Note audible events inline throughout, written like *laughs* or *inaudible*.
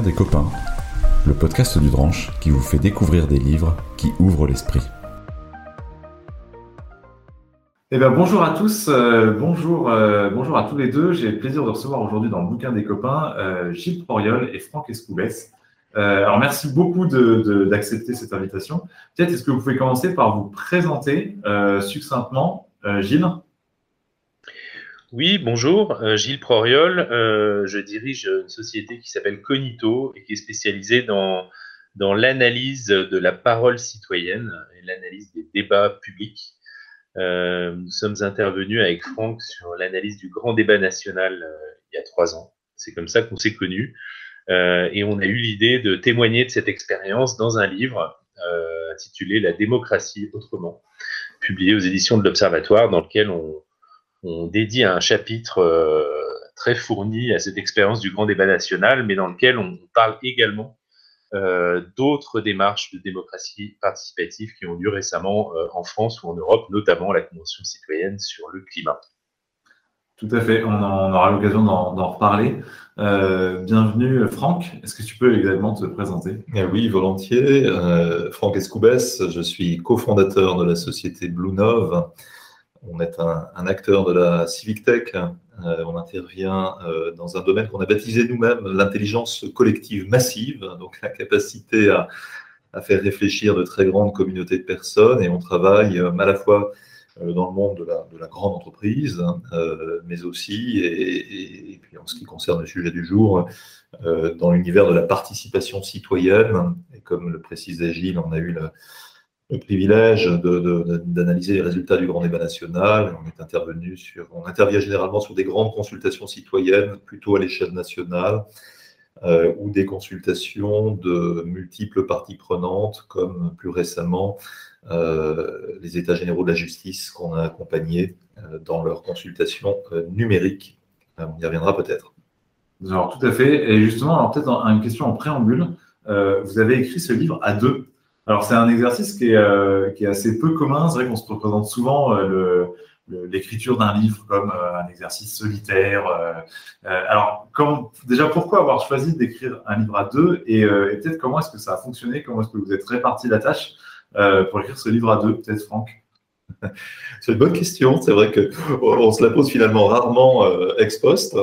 Des copains, le podcast du Dranche qui vous fait découvrir des livres qui ouvrent l'esprit. Eh bien, bonjour à tous, euh, bonjour, euh, bonjour à tous les deux. J'ai le plaisir de recevoir aujourd'hui dans le bouquin des copains euh, Gilles Poriol et Franck Escoubès. alors, merci beaucoup d'accepter cette invitation. Peut-être est-ce que vous pouvez commencer par vous présenter succinctement, Gilles? Oui, bonjour, euh, Gilles Proriol. Euh, je dirige une société qui s'appelle Cognito et qui est spécialisée dans, l'analyse de la parole citoyenne et l'analyse des débats publics. Euh, nous sommes intervenus avec Franck sur l'analyse du grand débat national il y a trois ans. C'est comme ça qu'on s'est connus. et on a eu l'idée de témoigner de cette expérience dans un livre intitulé La démocratie autrement, publié aux éditions de l'Observatoire, dans lequel on on dédie un chapitre euh, très fourni à cette expérience du grand débat national, mais dans lequel on parle également euh, d'autres démarches de démocratie participative qui ont lieu récemment euh, en France ou en Europe, notamment la Convention citoyenne sur le climat. Tout à fait, on, on aura l'occasion d'en reparler. bienvenue Franck, est-ce que tu peux également te présenter? Eh Oui, volontiers. Franck Escoubès, je suis cofondateur de la société Blue Nove, on est un, acteur de la civic tech. Euh, on intervient euh, dans un domaine qu'on a baptisé nous-mêmes l'intelligence collective massive, donc la capacité à, faire réfléchir de très grandes communautés de personnes. Et on travaille euh, à la fois dans le monde de la, grande entreprise, mais aussi, et, puis en ce qui concerne le sujet du jour, dans l'univers de la participation citoyenne. Et comme le précisait Gilles, on a eu la privilège d'analyser les résultats du grand débat national. On est intervenu sur, on intervient généralement sur des grandes consultations citoyennes, plutôt à l'échelle nationale, euh, ou des consultations de multiples parties prenantes, comme plus récemment euh, les États généraux de la justice qu'on a accompagnés euh, dans leurs consultations numériques. on y reviendra peut-être. Alors tout à fait. Et justement, alors peut-être une question en préambule. vous avez écrit ce livre à deux. Alors, c'est un exercice qui est, euh, qui est, assez peu commun. C'est vrai qu'on se représente souvent euh, l'écriture d'un livre comme euh, un exercice solitaire. alors, déjà, pourquoi avoir choisi d'écrire un livre à deux et, peut-être comment est-ce que ça a fonctionné? Comment est-ce que vous êtes réparti la tâche pour écrire ce livre à deux Peut-être, Franck? C'est une bonne question. C'est vrai qu'on se la pose finalement rarement ex post.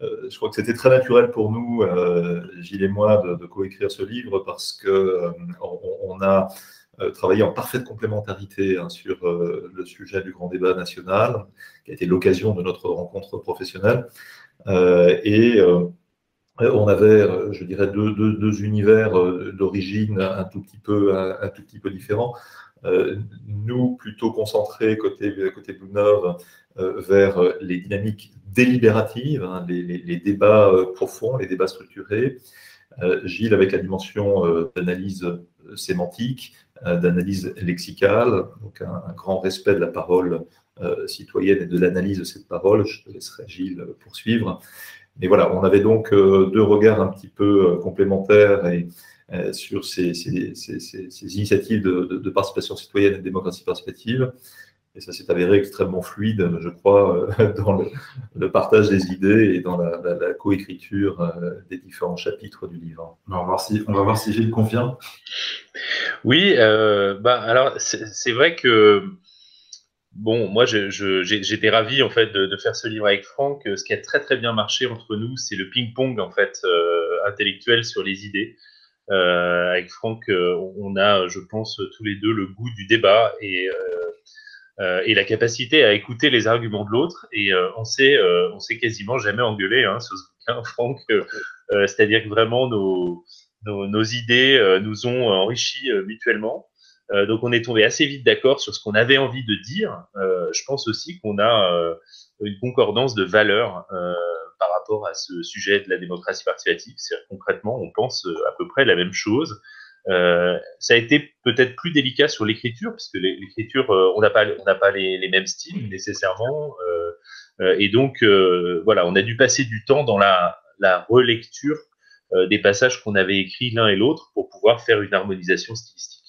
Euh, je crois que c'était très naturel pour nous, euh, Gilles et moi, de, coécrire ce livre parce que euh, on, a travaillé en parfaite complémentarité hein, sur le sujet du grand débat national, qui a été l'occasion de notre rencontre professionnelle. et on avait, je dirais, deux, univers d'origine un tout petit peu, un, peu différents. nous, plutôt concentrés côté, côté Blue vers les dynamiques délibératives, hein, les, débats euh, profonds, les débats structurés. Euh, Gilles avec la dimension euh, d'analyse sémantique, d'analyse lexicale, donc un, grand respect de la parole citoyenne et de l'analyse de cette parole. Je te laisserai Gilles poursuivre. Mais voilà, on avait donc deux regards un petit peu complémentaires et, sur ces, initiatives de, de, participation citoyenne et de démocratie participative. Et ça s'est avéré extrêmement fluide, je crois, euh, dans le, partage des idées et dans la, coécriture euh, des différents chapitres du livre. On va voir si, on va voir si Gilles confirme. Oui, euh, bah, alors c'est vrai que bon, moi j'étais ravi en fait de, faire ce livre avec Franck. Ce qui a très très bien marché entre nous, c'est le ping-pong en fait intellectuel sur les idées. avec Franck, on a, je pense, tous les deux le goût du débat et euh, et la capacité à écouter les arguments de l'autre. Et euh, on s'est euh, on s'est quasiment jamais engueulé hein, sur ce bouquin, *laughs* Franck. C'est-à-dire que vraiment nos, nos, nos idées nous ont enrichis mutuellement. donc on est tombé assez vite d'accord sur ce qu'on avait envie de dire. je pense aussi qu'on a une concordance de valeurs par rapport à ce sujet de la démocratie participative. C'est concrètement, on pense à peu près la même chose. Euh, ça a été peut-être plus délicat sur l'écriture, parce que l'écriture, euh, on n'a pas, on n'a pas les, mêmes styles nécessairement, euh, et donc voilà, on a dû passer du temps dans la, la relecture des passages qu'on avait écrits l'un et l'autre pour pouvoir faire une harmonisation stylistique.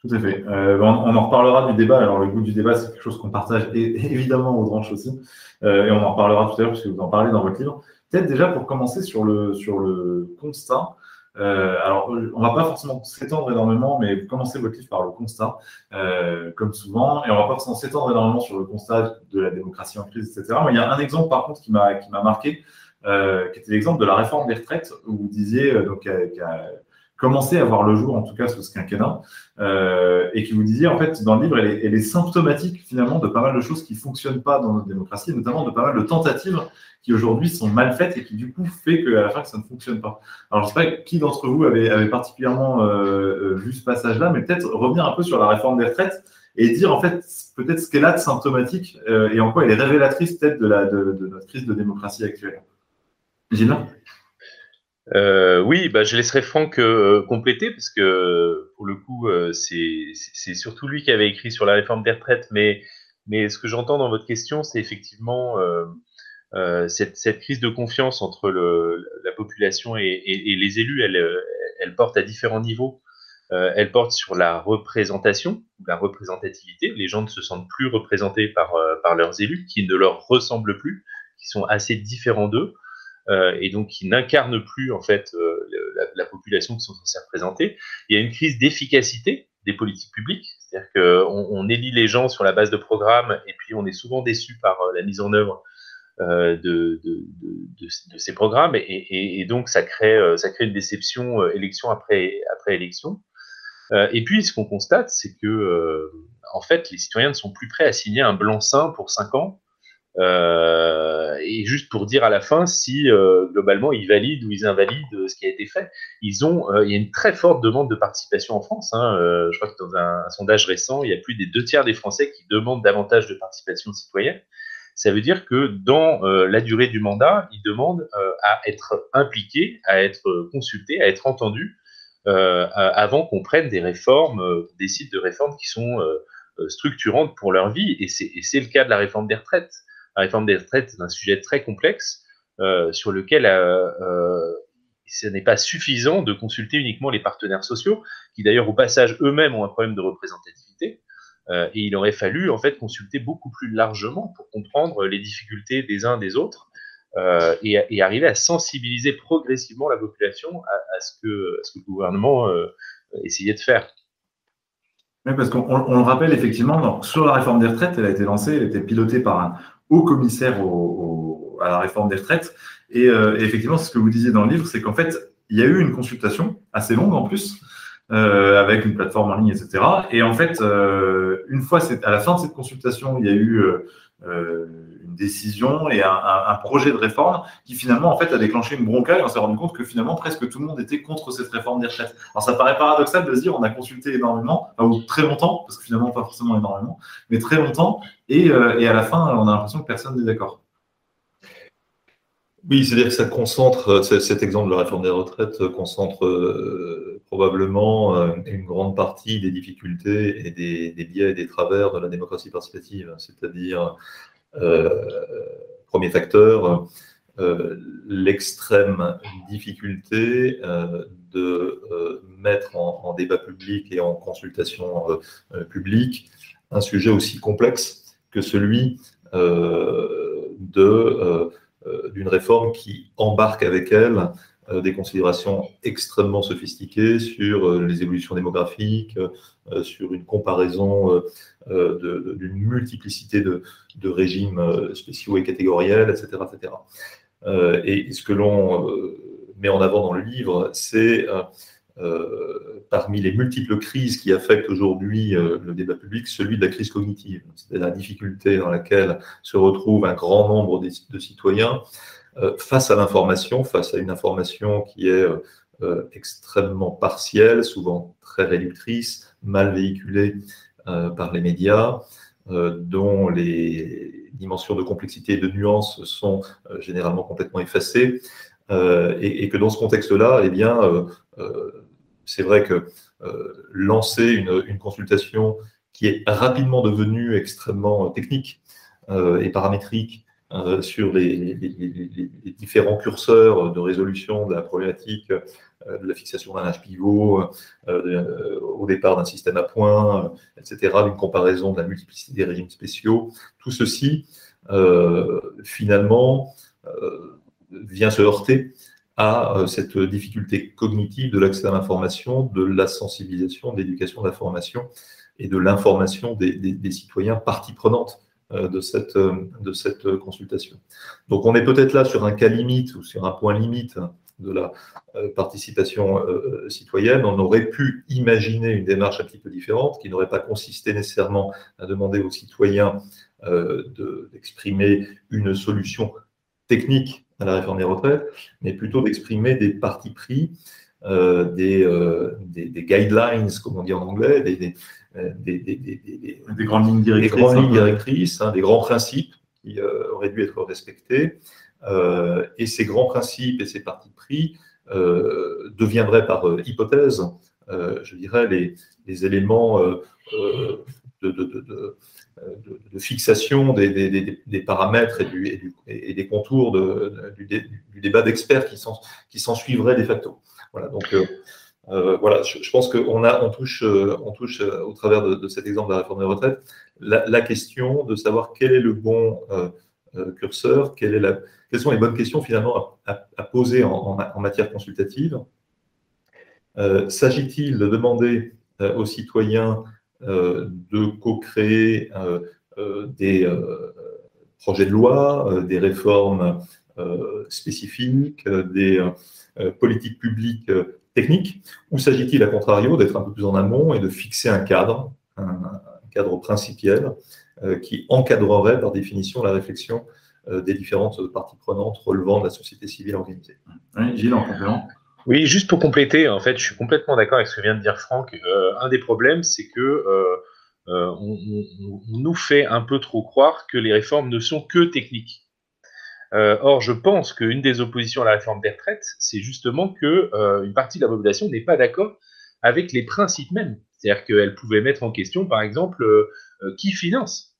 Tout à fait. on, en reparlera du débat. Alors, le goût du débat, c'est quelque chose qu'on partage *laughs* évidemment aux branches aussi. et on en reparlera tout à l'heure, puisque vous en parlez dans votre livre. Peut-être déjà pour commencer sur le, sur le constat. Euh, alors, on va pas forcément s'étendre énormément, mais vous commencez votre livre par le constat, euh, comme souvent, et on va pas forcément s'étendre énormément sur le constat de la démocratie en crise, etc. Mais il y a un exemple, par contre, qui m'a qui m'a marqué, euh, qui était l'exemple de la réforme des retraites, où vous disiez donc commencer à voir le jour, en tout cas sous ce quinquennat, euh, et qui vous disiez, en fait, dans le livre, elle est, symptomatique finalement de pas mal de choses qui fonctionnent pas dans notre démocratie, notamment de pas mal de tentatives qui aujourd'hui sont mal faites et qui du coup fait qu'à la fin que ça ne fonctionne pas. Alors je sais pas qui d'entre vous avait, particulièrement euh, euh, vu ce passage-là, mais peut-être revenir un peu sur la réforme des retraites et dire en fait peut-être ce qu'elle a de symptomatique euh, et en quoi elle est révélatrice peut-être de, de, notre crise de démocratie actuelle. Gina euh, oui, bah, je laisserai Franck euh, compléter parce que pour le coup, euh, c'est surtout lui qui avait écrit sur la réforme des retraites. Mais, mais ce que j'entends dans votre question, c'est effectivement cette, cette, crise de confiance entre le, la population et, et, les élus. Elle, elle porte à différents niveaux. elle porte sur la représentation, la représentativité. Les gens ne se sentent plus représentés par, par leurs élus, qui ne leur ressemblent plus, qui sont assez différents d'eux. Euh, et donc qui n'incarne plus en fait euh, la, population qui sont censés représenter. Il y a une crise d'efficacité des politiques publiques, c'est-à-dire qu'on on élit les gens sur la base de programmes et puis on est souvent déçu par euh, la mise en œuvre de, ces programmes et, donc ça crée, ça crée une déception élection après, après élection. et puis ce qu'on constate, c'est que en fait les citoyens ne sont plus prêts à signer un blanc-seing pour 5 ans euh, et juste pour dire à la fin si euh, globalement ils valident ou ils invalident ce qui a été fait. Ils ont, euh, il y a une très forte demande de participation en France. Hein. je crois que dans un, sondage récent, il y a plus des deux tiers des Français qui demandent davantage de participation citoyenne. Ça veut dire que dans la durée du mandat, ils demandent à être impliqués, à être consultés, à être entendus avant qu'on prenne des réformes, décide de réformes qui sont structurantes pour leur vie. Et c'est le cas de la réforme des retraites la réforme des retraites est un sujet très complexe euh, sur lequel euh, euh, ce n'est pas suffisant de consulter uniquement les partenaires sociaux, qui d'ailleurs au passage eux-mêmes ont un problème de représentativité. et il aurait fallu en fait consulter beaucoup plus largement pour comprendre les difficultés des uns des autres et, arriver à sensibiliser progressivement la population à, ce, que, ce, que, le gouvernement essayait de faire. Oui, parce qu'on le rappelle effectivement, sur la réforme des retraites, elle a été lancée, elle a été pilotée par un, au commissaire à la réforme des retraites. Euh, et, effectivement, ce que vous disiez dans le livre, c'est qu'en fait, il y a eu une consultation assez longue en plus, euh, avec une plateforme en ligne, etc. Et en fait, euh, une fois à la fin de cette consultation, il y a eu une décision et un, projet de réforme qui finalement en fait a déclenché une bronca et on s'est rendu compte que finalement presque tout le monde était contre cette réforme des retraites. Alors ça paraît paradoxal de se dire on a consulté énormément, ou très longtemps, parce que finalement pas forcément énormément, mais très longtemps, et, euh, et à la fin on a l'impression que personne n'est d'accord. Oui, c'est-à-dire que ça concentre, cet exemple de la réforme des retraites concentre euh, probablement euh, une grande partie des difficultés et des, biais et des travers de la démocratie participative, c'est-à-dire euh, premier facteur, euh, l'extrême difficulté de mettre en, débat public et en consultation publique un sujet aussi complexe que celui d'une réforme qui embarque avec elle des considérations extrêmement sophistiquées sur euh, les évolutions démographiques, euh, sur une comparaison d'une multiplicité de, régimes spéciaux et catégoriels, etc. etc. et ce que l'on met en avant dans le livre, c'est parmi les multiples crises qui affectent aujourd'hui le débat public, celui de la crise cognitive. C'est la difficulté dans laquelle se retrouve un grand nombre de citoyens euh, face à l'information, face à une information qui est euh, euh, extrêmement partielle, souvent très réductrice, mal véhiculée par les médias, dont les dimensions de complexité et de nuance sont généralement complètement effacées, et, que dans ce contexte-là, eh bien, c'est vrai que lancer une, une, consultation qui est rapidement devenue extrêmement technique et paramétrique euh, sur les, différents curseurs de résolution de la problématique euh, de la fixation d'un âge pivot, euh, au départ d'un système à points, etc., d'une comparaison de la multiplicité des régimes spéciaux. Tout ceci, finalement, vient se heurter à cette difficulté cognitive de l'accès à l'information, de la sensibilisation, de l'éducation de la formation et de l'information des, des, citoyens partie prenante de cette, de cette consultation. Donc on est peut-être là sur un cas limite ou sur un point limite de la euh, participation euh, euh, citoyenne, on aurait pu imaginer une démarche un petit peu différente qui n'aurait pas consisté nécessairement à demander aux citoyens d'exprimer une solution technique à la réforme des retraites, mais plutôt d'exprimer des partis pris, des, des, guidelines, comme on dit en anglais, des, des grandes lignes directrices, des, grandes lignes directrices hein, des grands principes qui auraient dû être respectés euh, et ces grands principes et ces partis pris euh, deviendraient par euh, hypothèse, je dirais, les, éléments de, fixation des, paramètres et, des contours du, débat d'experts qui s'en suivraient de facto. Voilà, donc voilà, je, pense qu'on on touche, touche au travers de, cet exemple de la réforme des retraites la, question de savoir quel est le bon curseur, quelles sont les bonnes questions finalement à, poser en, matière consultative. Euh, S'agit-il de demander euh, aux citoyens euh, de co-créer des projets de loi, des réformes spécifiques, des politiques publiques techniques, ou s'agit-il à contrario d'être un peu plus en amont et de fixer un cadre, un, cadre principiel qui encadrerait par définition la réflexion euh, des différentes parties prenantes relevant de la société civile organisée? Oui, Gilles, en complément. Oui, juste pour compléter, en fait, je suis complètement d'accord avec ce que vient de dire Franck. Euh, un des problèmes, c'est que euh, on, nous fait un peu trop croire que les réformes ne sont que techniques. Or, je pense qu'une des oppositions à la réforme des retraites, c'est justement que une partie de la population n'est pas d'accord avec les principes mêmes. C'est-à-dire qu'elle pouvait mettre en question, par exemple, qui finance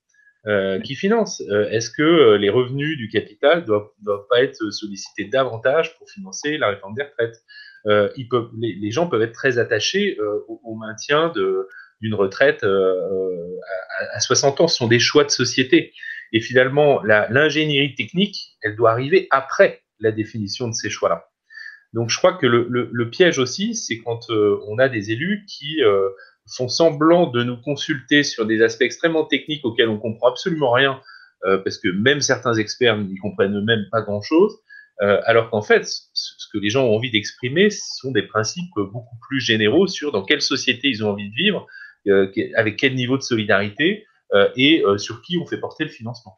euh, qui finance. Euh, est-ce que euh, les revenus du capital ne doivent, pas être sollicités davantage pour financer la réforme des retraites? Les, gens peuvent être très attachés au, maintien d'une retraite à, 60 ans. Ce sont des choix de société. Et finalement, l'ingénierie technique, elle doit arriver après la définition de ces choix-là. Donc je crois que le, piège aussi, c'est quand on a des élus qui font semblant de nous consulter sur des aspects extrêmement techniques auxquels on comprend absolument rien, euh, parce que même certains experts n'y comprennent même pas grand-chose, euh, alors qu'en fait, ce que les gens ont envie d'exprimer, ce sont des principes beaucoup plus généraux sur dans quelle société ils ont envie de vivre, euh, avec quel niveau de solidarité, et sur qui on fait porter le financement.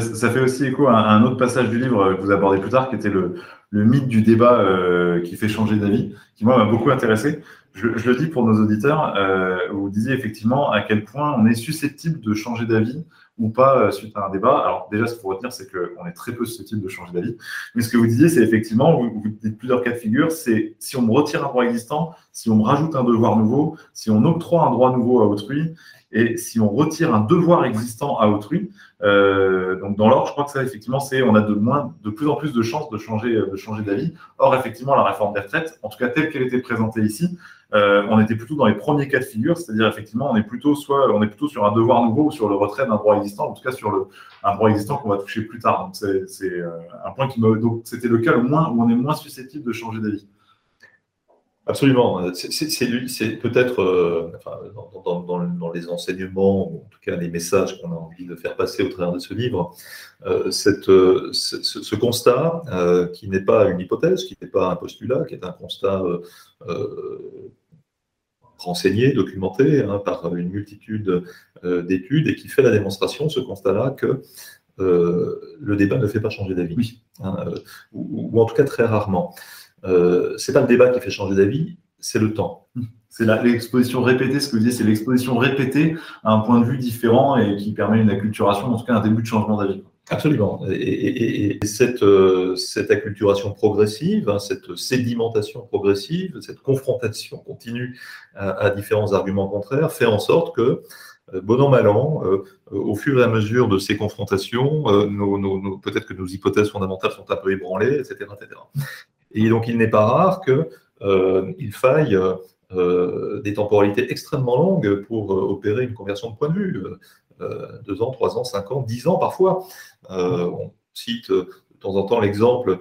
ça fait aussi écho à un autre passage du livre que vous abordez plus tard, qui était le, mythe du débat qui fait changer d'avis, qui moi m'a beaucoup intéressé je, le dis pour nos auditeurs, euh, vous disiez effectivement à quel point on est susceptible de changer d'avis ou pas euh, suite à un débat. Alors déjà, ce qu'il faut retenir, c'est qu'on est très peu susceptible de changer d'avis. Mais ce que vous disiez, c'est effectivement, vous, dites plusieurs cas de figure, c'est si on me retire un droit existant, si on rajoute un devoir nouveau, si on octroie un droit nouveau à autrui, et si on retire un devoir existant à autrui, euh, donc dans l'ordre, je crois que ça, effectivement, c'est on a de moins, de plus en plus de chances de changer, de changer d'avis. Or, effectivement, la réforme des retraites, en tout cas telle qu'elle était présentée ici, euh, on était plutôt dans les premiers cas de figure, c'est-à-dire effectivement, on est plutôt soit on est plutôt sur un devoir nouveau ou sur le retrait d'un droit existant, en tout cas sur le, un droit existant qu'on va toucher plus tard. Donc c'est euh, un point qui me donc c'était le cas le moins où on est moins susceptible de changer d'avis. Absolument. C'est peut-être euh, dans, les enseignements, ou en tout cas les messages qu'on a envie de faire passer au travers de ce livre, euh, cette, euh, ce, constat qui n'est pas une hypothèse, qui n'est pas un postulat, qui est un constat renseigné, documenté hein, par une multitude d'études et qui fait la démonstration, ce constat-là, que le débat ne fait pas changer d'avis, hein, ou, en tout cas très rarement. Euh, c'est pas le débat qui fait changer d'avis, c'est le temps. C'est l'exposition répétée, ce que vous disiez, c'est l'exposition répétée à un point de vue différent et qui permet une acculturation, en tout cas un début de changement d'avis. Absolument. Et, cette, euh, cette, acculturation progressive, hein, cette sédimentation progressive, cette confrontation continue à, différents arguments contraires fait en sorte que, euh, bon an, mal an, euh, au fur et à mesure de ces confrontations, peut-être que nos hypothèses fondamentales sont un peu ébranlées, etc. etc. Et donc, il n'est pas rare qu'il euh, faille euh, des temporalités extrêmement longues pour euh, opérer une conversion de point de vue. deux ans, trois ans, cinq ans, dix ans parfois. on cite temps en temps l'exemple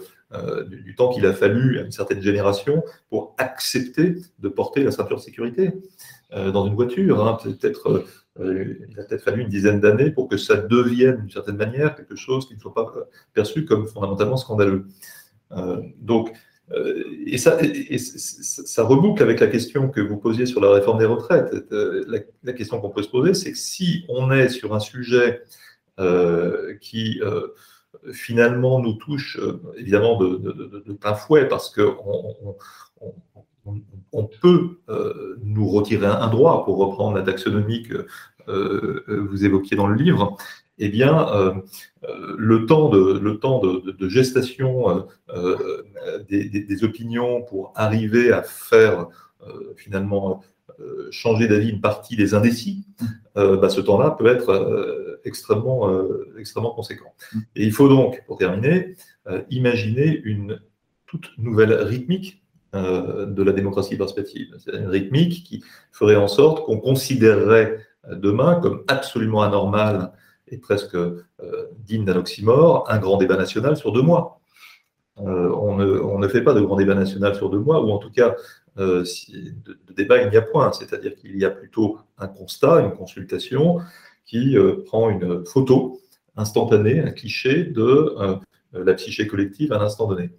du, temps qu'il a fallu à une certaine génération pour accepter de porter la ceinture de sécurité dans une voiture. Hein. Peut-être, il a peut-être fallu une dizaine d'années pour que ça devienne, d'une certaine manière, quelque chose qui ne soit pas perçu comme fondamentalement scandaleux. Donc, euh, et, ça, ça, reboucle avec la question que vous posiez sur la réforme des retraites. Euh, la, question qu'on peut se poser, c'est que si on est sur un sujet euh, qui finalement nous touche évidemment de, plein fouet, parce qu'on on, peut nous retirer un, droit, pour reprendre la taxonomie que vous évoquiez dans le livre, eh bien, euh, euh, le temps de, gestation euh, des, opinions pour arriver à faire finalement changer d'avis une partie des indécis, bah, ce temps-là peut être extrêmement, conséquent. Et il faut donc, pour terminer, imaginer une toute nouvelle rythmique de la démocratie participative. C'est une rythmique qui ferait en sorte qu'on considérerait demain comme absolument anormal et presque euh, digne d'un oxymore, un grand débat national sur deux mois. Euh, on, ne, fait pas de grand débat national sur deux mois, ou en tout cas, euh, de, débat, il n'y a point. C'est-à-dire qu'il y a plutôt un constat, une consultation qui prend une photo instantanée, un cliché de la psyché collective à un instant donné.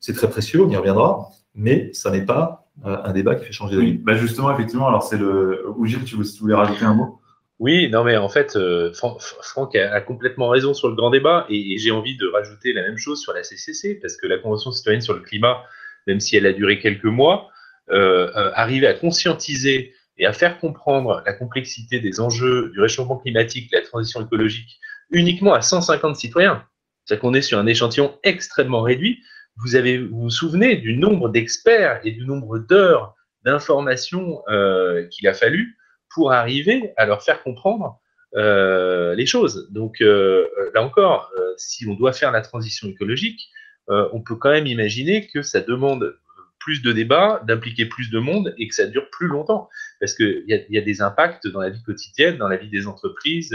C'est très précieux, on y reviendra, mais ça n'est pas un débat qui fait changer d'avis. Bah justement, effectivement, alors c'est le. Tu, tu voulais rajouter un mot? Oui, non, mais en fait, euh, Franck a, complètement raison sur le grand débat et, j'ai envie de rajouter la même chose sur la CCC parce que la Convention citoyenne sur le climat, même si elle a duré quelques mois, euh, euh, arriver à conscientiser et à faire comprendre la complexité des enjeux du réchauffement climatique, de la transition écologique, uniquement à 150 citoyens. C'est-à-dire qu'on est sur un échantillon extrêmement réduit. Vous avez, vous, vous souvenez du nombre d'experts et du nombre d'heures d'informations qu'il a fallu pour arriver à leur faire comprendre euh, les choses. Donc euh, là encore, euh, si on doit faire la transition écologique, on peut quand même imaginer que ça demande plus de débats, d'impliquer plus de monde et que ça dure plus longtemps. Parce qu'il y, y, a des impacts dans la vie quotidienne, dans la vie des entreprises,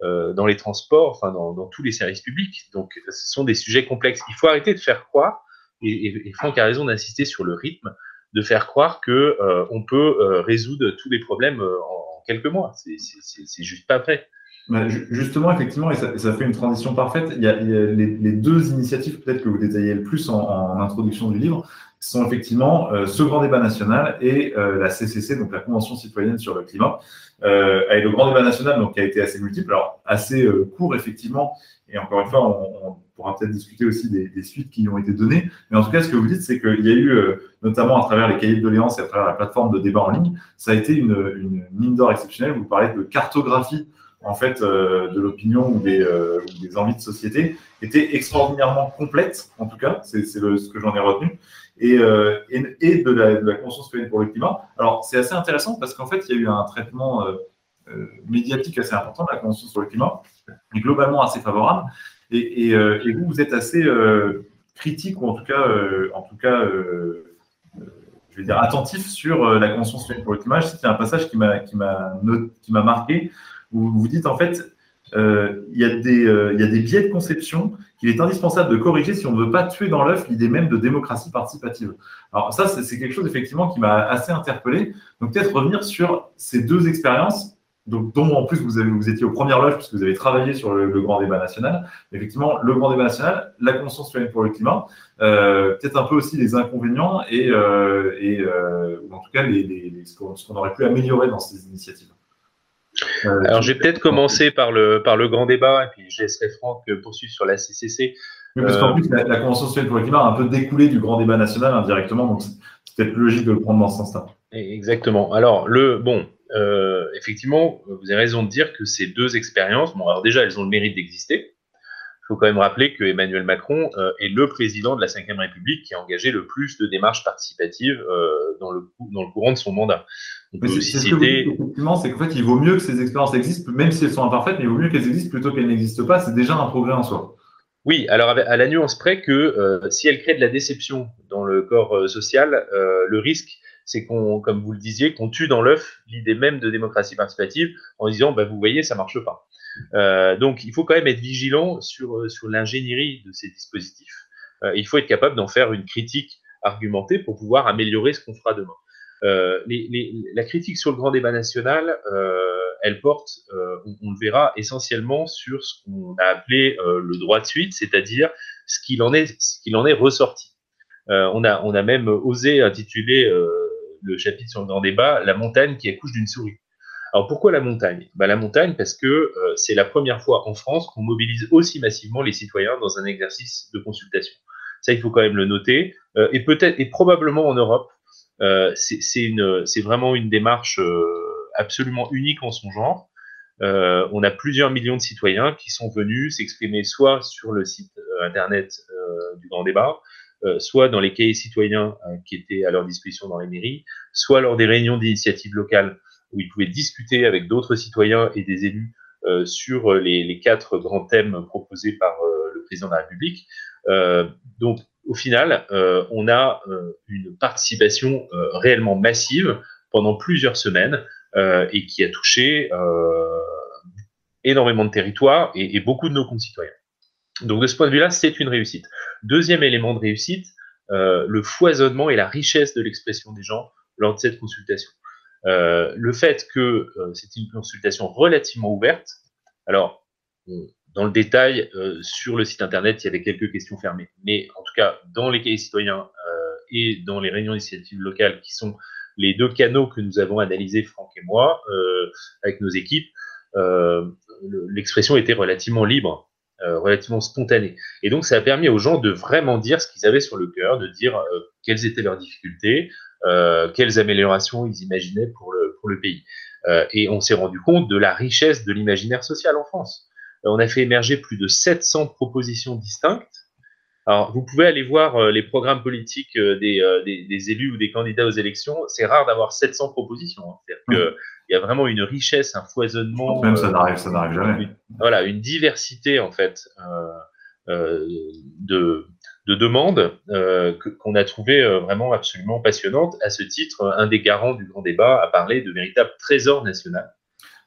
dans les transports, enfin dans, tous les services publics. Donc ce sont des sujets complexes. Il faut arrêter de faire croire, et Franck a raison d'insister sur le rythme, de faire croire que euh, on peut euh, résoudre tous les problèmes euh, en, quelques mois. C'est juste pas vrai. Bah, justement, effectivement, et ça, ça, fait une transition parfaite. Il y a, les, deux initiatives peut-être que vous détaillez le plus en, introduction du livre sont effectivement ce grand débat national et la CCC, donc la Convention citoyenne sur le climat. et le grand débat national, donc qui a été assez multiple, alors assez court effectivement. Et encore une fois, on pourra peut-être discuter aussi des, suites qui ont été données. Mais en tout cas, ce que vous dites, c'est qu'il y a eu, euh, notamment à travers les cahiers de doléances et à travers la plateforme de débat en ligne, ça a été une, mine d'or exceptionnelle. Vous parlez de cartographie en fait euh, de l'opinion ou, euh, des, envies de société était extraordinairement complète, en tout cas, c'est ce que j'en ai retenu, et, et, de, la, de la citoyenne pour le climat. Alors, c'est assez intéressant parce qu'en fait, il y a eu un traitement médiatique assez important de la Convention sur le climat, et globalement assez favorable. Euh, et, vous, vous êtes assez euh, critique, ou en tout cas, euh, en tout cas je vais dire, attentif sur la Convention citoyenne pour le climat. Je a un passage qui m'a marqué, où vous dites en fait, il, y a des, il y a des biais de conception qu'il est indispensable de corriger si on ne veut pas tuer dans l'œuf l'idée même de démocratie participative. Alors ça, c'est, quelque chose effectivement qui m'a assez interpellé. Donc peut-être revenir sur ces deux expériences donc, dont en plus vous, avez, vous étiez aux premières loges puisque vous avez travaillé sur le, grand débat national. Effectivement, le grand débat national, la Convention citoyenne pour le climat, euh, peut-être un peu aussi les inconvénients et, euh, et euh, ou en tout cas les, les, ce qu'on aurait pu améliorer dans ces initiatives. Euh, Alors, j'ai peut-être commencé par le, par le grand débat et puis je laisserai Franck poursuivre sur la CCC. Oui, parce qu'en plus, la, Convention citoyenne pour le climat a un peu découlé du grand débat national indirectement, donc c'est peut-être plus logique de le prendre dans ce sens-là. Exactement. Alors, le, bon, euh, effectivement, vous avez raison de dire que ces deux expériences, bon, alors déjà, elles ont le mérite d'exister. Il faut quand même rappeler que Emmanuel Macron euh, est le président de la Ve République qui a engagé le plus de démarches participatives euh, dans, le, dans le courant de son mandat. On peut aussi citer. Effectivement, c'est qu'en fait, il vaut mieux que ces expériences existent, même si elles sont imparfaites, mais il vaut mieux qu'elles existent plutôt qu'elles n'existent pas. C'est déjà un progrès en soi. Oui, alors à la nuance près que si elles créent de la déception dans le corps social, le risque c'est qu'on, comme vous le disiez, qu'on tue dans l'œuf l'idée même de démocratie participative en disant, bah, vous voyez, ça marche pas. donc, il faut quand même être vigilant sur, sur l'ingénierie de ces dispositifs. il faut être capable d'en faire une critique argumentée pour pouvoir améliorer ce qu'on fera demain. La critique sur le grand débat national, elle porte, on, le verra, essentiellement sur ce qu'on a appelé le droit de suite, c'est-à-dire ce qu'il en est, ressorti. on a, on a même osé intituler le chapitre sur le grand débat, la montagne qui accouche d'une souris. Alors pourquoi la montagne? Bah, La montagne parce que euh, c'est la première fois en France qu'on mobilise aussi massivement les citoyens dans un exercice de consultation. Ça, il faut quand même le noter. Euh, et peut-être, et probablement en Europe, euh, c'est vraiment une démarche absolument unique en son genre. on a plusieurs millions de citoyens qui sont venus s'exprimer soit sur le site internet du Grand Débat, euh, soit dans les cahiers citoyens euh, qui étaient à leur disposition dans les mairies, soit lors des réunions d'initiatives locales où ils pouvaient discuter avec d'autres citoyens et des élus euh, sur les, quatre grands thèmes proposés par le président de la République. donc, au final, on a une participation réellement massive pendant plusieurs semaines et qui a touché énormément de territoires et beaucoup de nos concitoyens. Donc de ce point de vue-là, c'est une réussite. Deuxième élément de réussite, euh, le foisonnement et la richesse de l'expression des gens lors de cette consultation. Euh, le fait que euh, c'était une consultation relativement ouverte. Alors, dans le détail, sur le site internet, il y avait quelques questions fermées. Mais en tout cas, dans les cahiers citoyens et dans les réunions d'initiatives locales, qui sont les deux canaux que nous avons analysés, Franck et moi, avec nos équipes, l'expression était relativement libre. Euh, relativement spontané. Et donc, ça a permis aux gens de vraiment dire ce qu'ils avaient sur le cœur, de dire euh, quelles étaient leurs difficultés, euh, quelles améliorations ils imaginaient pour le, pour le pays. et on s'est rendu compte de la richesse de l'imaginaire social en France. On a fait émerger plus de 700 propositions distinctes. Alors, vous pouvez aller voir les programmes politiques des, des, des, élus ou des candidats aux élections. C'est rare d'avoir 700 propositions. Hein. C'est-à-dire que il y a vraiment une richesse, un foisonnement. Même ça euh, n'arrive, ça n'arrive jamais. voilà, une diversité en fait euh, euh, de, de demandes qu'on a trouvé vraiment absolument passionnante. À ce titre, un des garants du grand débat a parlé de véritable trésor national.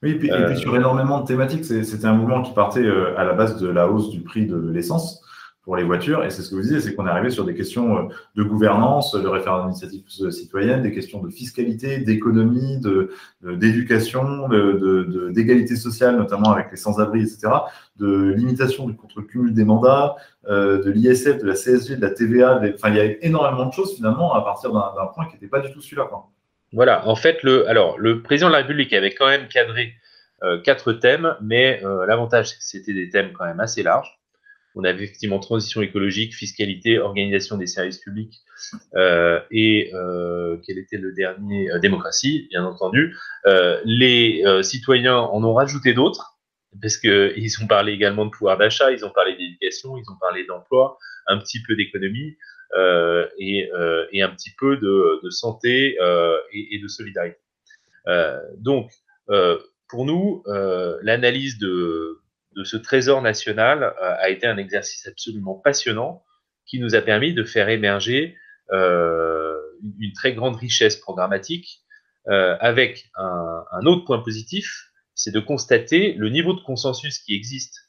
Oui, et puis, et puis sur énormément de thématiques, c'était un mouvement qui partait à la base de la hausse du prix de l'essence pour les voitures. Et c'est ce que vous disiez, c'est qu'on est arrivé sur des questions euh, de gouvernance, de référendum d'initiative citoyenne, des questions de fiscalité, d'économie, de, d'éducation, de, d'égalité sociale, notamment avec les sans-abri, etc., de limitation du contre-cumul des mandats, euh, de l'ISF, de la CSG, de la TVA. Enfin, il y a énormément de choses finalement à partir d'un, point qui n'était pas du tout celui-là. Voilà, en fait, le, alors, président de la République avait quand même cadré euh, quatre thèmes, mais l'avantage, c'est que c'était des thèmes quand même assez larges on avait effectivement transition écologique, fiscalité, organisation des services publics euh, et euh, quel était le dernier euh, Démocratie, bien entendu. les citoyens en ont rajouté d'autres parce qu'ils ont parlé également de pouvoir d'achat, ils ont parlé d'éducation, ils ont parlé d'emploi, un petit peu d'économie et, un petit peu de, santé et, et, de solidarité. donc, pour nous, l'analyse de ce trésor national euh, a été un exercice absolument passionnant qui nous a permis de faire émerger euh, une très grande richesse programmatique euh, avec un, autre point positif, c'est de constater le niveau de consensus qui existe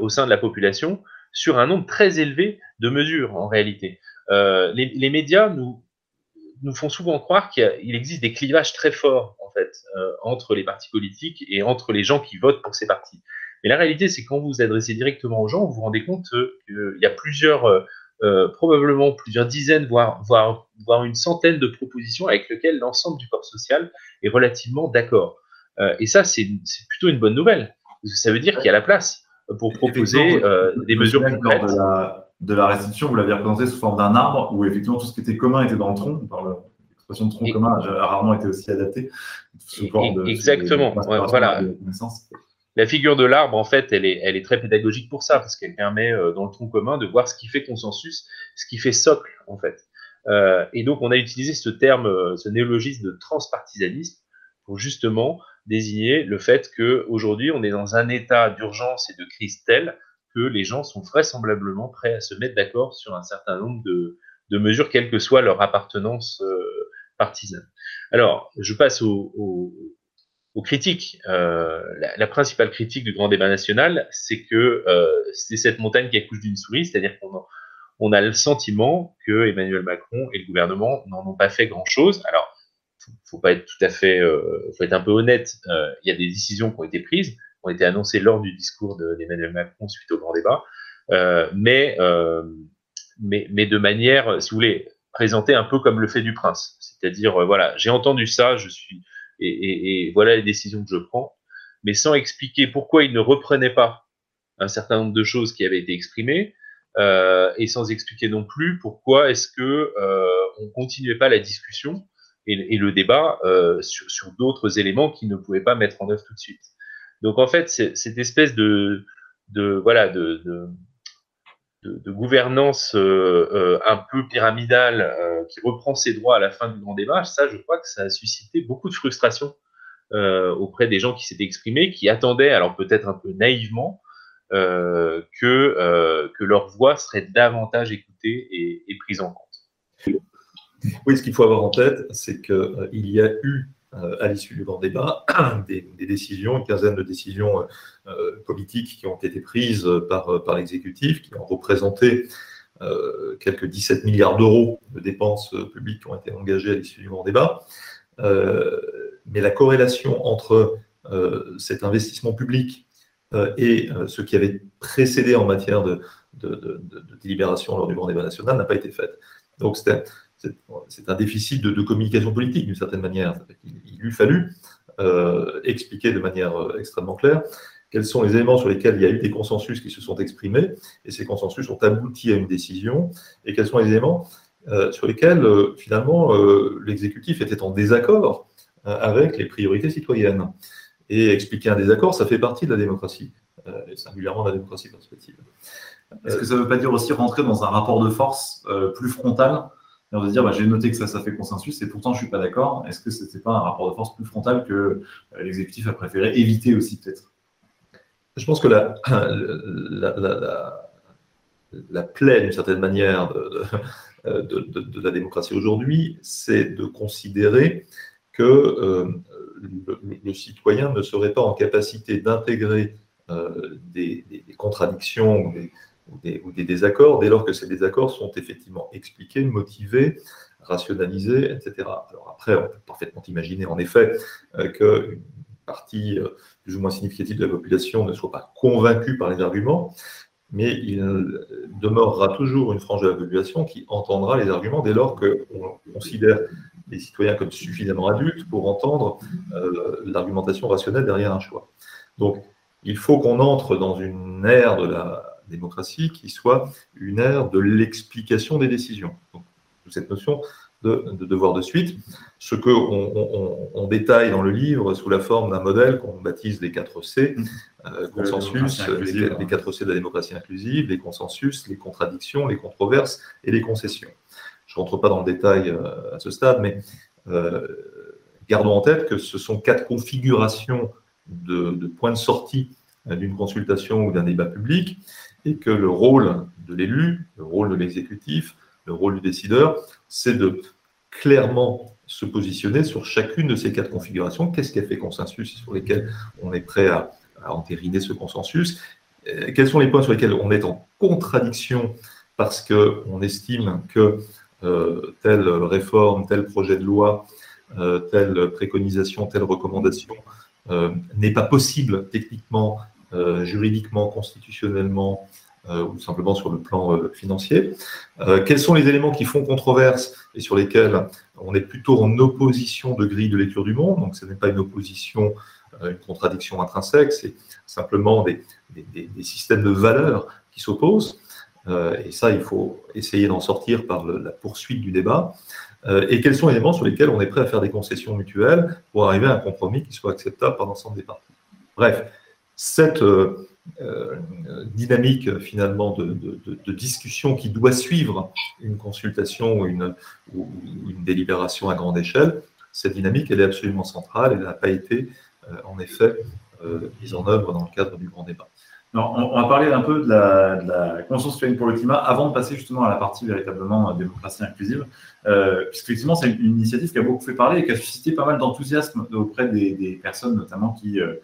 au sein de la population sur un nombre très élevé de mesures en réalité. Les, médias nous, nous font souvent croire qu'il existe des clivages très forts en fait entre les partis politiques et entre les gens qui votent pour ces partis. Mais la réalité, c'est que quand vous vous adressez directement aux gens, vous vous rendez compte qu'il y a plusieurs, euh, euh, probablement plusieurs dizaines, voire, voire, voire une centaine de propositions avec lesquelles l'ensemble du corps social est relativement d'accord. Euh, et ça, c'est plutôt une bonne nouvelle. Parce que ça veut dire qu'il y a la place pour proposer des mesures concrètes. De la, de la restitution, vous l'avez représenté sous forme d'un arbre où effectivement tout ce qui était commun était dans le tronc. l'expression de tronc commun a rarement été aussi adaptée. exactement. voilà la figure de l'arbre, en fait, elle est, elle est très pédagogique pour ça, parce qu'elle permet, euh, dans le tronc commun, de voir ce qui fait consensus, ce qui fait socle, en fait. Euh, et donc, on a utilisé ce terme, euh, ce néologisme de transpartisanisme pour justement désigner le fait qu'aujourd'hui, on est dans un état d'urgence et de crise tel que les gens sont vraisemblablement prêts à se mettre d'accord sur un certain nombre de, mesures, quelle que soit leur appartenance partisane. Alors, je passe au, aux critiques. La, principale critique du grand débat national, c'est que c'est cette montagne qui accouche d'une souris, c'est-à-dire qu'on on a le sentiment que Emmanuel Macron et le gouvernement n'en ont pas fait grand-chose. Alors, faut, faut pas être tout à fait, euh, faut être un peu honnête. Euh, il y a des décisions qui ont été prises, ont été annoncées lors du discours d'Emmanuel Macron suite au grand débat, euh, mais, euh, mais, mais de manière, si vous voulez, présentée un peu comme le fait du prince. C'est-à-dire, euh, voilà, j'ai entendu ça, je suis, et, voilà les décisions que je prends, mais sans expliquer pourquoi il ne reprenait pas un certain nombre de choses qui avaient été exprimées, et sans expliquer non plus pourquoi est-ce que euh, on continuait pas la discussion et, le débat sur, sur d'autres éléments qu'il ne pouvait pas mettre en œuvre tout de suite. Donc en fait, cette espèce de, voilà de, gouvernance euh, euh, un peu pyramidale euh, qui reprend ses droits à la fin du grand débat, ça, je crois que ça a suscité beaucoup de frustration auprès des gens qui s'étaient exprimés, qui attendaient, alors peut-être un peu naïvement, que, que leur voix serait davantage écoutée et, et prise en compte. Oui, ce qu'il faut avoir en tête, c'est qu'il y a eu, à l'issue du grand débat, *clears throat* des, décisions, une quinzaine de décisions euh, politiques qui ont été prises par, l'exécutif, qui ont représenté quelques 17 milliards d'euros de dépenses publiques qui ont été engagées à l'issue du grand débat. mais la corrélation entre cet investissement public euh, et euh, ce qui avait précédé en matière de, de, délibération lors du grand débat national n'a pas été fait. Donc c'est un déficit de, communication politique d'une certaine manière. Il, il eût fallu euh, expliquer de manière euh, extrêmement claire quels sont les éléments sur lesquels il y a eu des consensus qui se sont exprimés, et ces consensus ont abouti à une décision, et quels sont les éléments euh, sur lesquels finalement l'exécutif était en désaccord avec les priorités citoyennes. Et expliquer un désaccord, ça fait partie de la démocratie, et singulièrement de la démocratie participative. Est-ce que ça ne veut pas dire aussi rentrer dans un rapport de force plus frontal on va dire, bah, j'ai noté que ça, ça fait consensus et pourtant je ne suis pas d'accord. Est-ce que ce n'était pas un rapport de force plus frontal que euh, l'exécutif a préféré éviter aussi peut-être? Je pense que la, *clears throat* la, la, la plaie, d'une certaine manière, de, la démocratie aujourd'hui, c'est de considérer que euh, le, citoyen ne serait pas en capacité d'intégrer euh, des, des, contradictions des, ou, des, désaccords dès lors que ces désaccords sont effectivement expliqués, motivés, rationalisés, etc. Alors après, on peut parfaitement imaginer en effet euh, qu'une partie euh, plus ou moins significative de la population ne soit pas convaincue par les arguments, mais il demeurera toujours une frange de la population qui entendra les arguments dès lors qu'on considère les citoyens comme suffisamment adultes pour entendre euh, l'argumentation rationnelle derrière un choix. Donc, il faut qu'on entre dans une ère de la démocratie qui soit une ère de l'explication des décisions. Donc, cette notion de, de, devoir de suite, ce qu'on on, on, détaille dans le livre sous la forme d'un modèle qu'on baptise les 4 C, euh, consensus, les, les 4 C de la démocratie inclusive, les consensus, les contradictions, les controverses et les concessions. Je ne rentre pas dans le détail euh, à ce stade, mais euh, gardons en tête que ce sont quatre configurations de, de points de sortie d'une consultation ou d'un débat public, que le rôle de l'élu, le rôle de l'exécutif, le rôle du décideur, c'est de clairement se positionner sur chacune de ces quatre configurations. Qu'est-ce qui a fait consensus sur lesquels on est prêt à, à entériner ce consensus? Quels sont les points sur lesquels on est en contradiction parce qu'on estime que euh, telle réforme, tel projet de loi, euh, telle préconisation, telle recommandation euh, n'est pas possible techniquement, juridiquement, constitutionnellement, ou simplement sur le plan financier. quels sont les éléments qui font controverse et sur lesquels on est plutôt en opposition de grille de lecture du monde, donc ce n'est pas une opposition, une contradiction intrinsèque, c'est simplement des, des, systèmes de valeurs qui s'opposent. Euh, et ça, il faut essayer d'en sortir par la poursuite du débat. Euh, et quels sont les éléments sur lesquels on est prêt à faire des concessions mutuelles pour arriver à un compromis qui soit acceptable par l'ensemble des parties? Bref, cette euh, dynamique finalement de, discussion qui doit suivre une consultation ou une, délibération à grande échelle, cette dynamique, elle est absolument centrale. Elle n'a pas été, en effet, mise en œuvre dans le cadre du grand débat. on, va parler un peu de la, de la citoyenne pour le climat avant de passer justement à la partie véritablement démocratie inclusive. Euh, puisqu'effectivement, c'est une, initiative qui a beaucoup fait parler et qui a suscité pas mal d'enthousiasme auprès des, personnes, notamment qui, euh,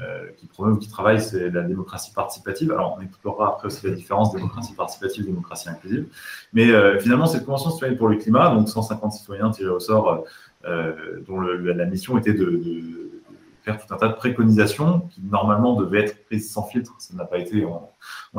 euh, qui promeuvent, qui travaillent, c'est la démocratie participative. Alors, on explorera après aussi la différence démocratie participative, démocratie inclusive. Mais euh, finalement, cette Convention citoyenne pour le climat, donc 150 citoyens tirés au sort, dont la mission était de, de faire tout un tas de préconisations qui normalement devaient être prises sans filtre. Ça n'a pas été, on,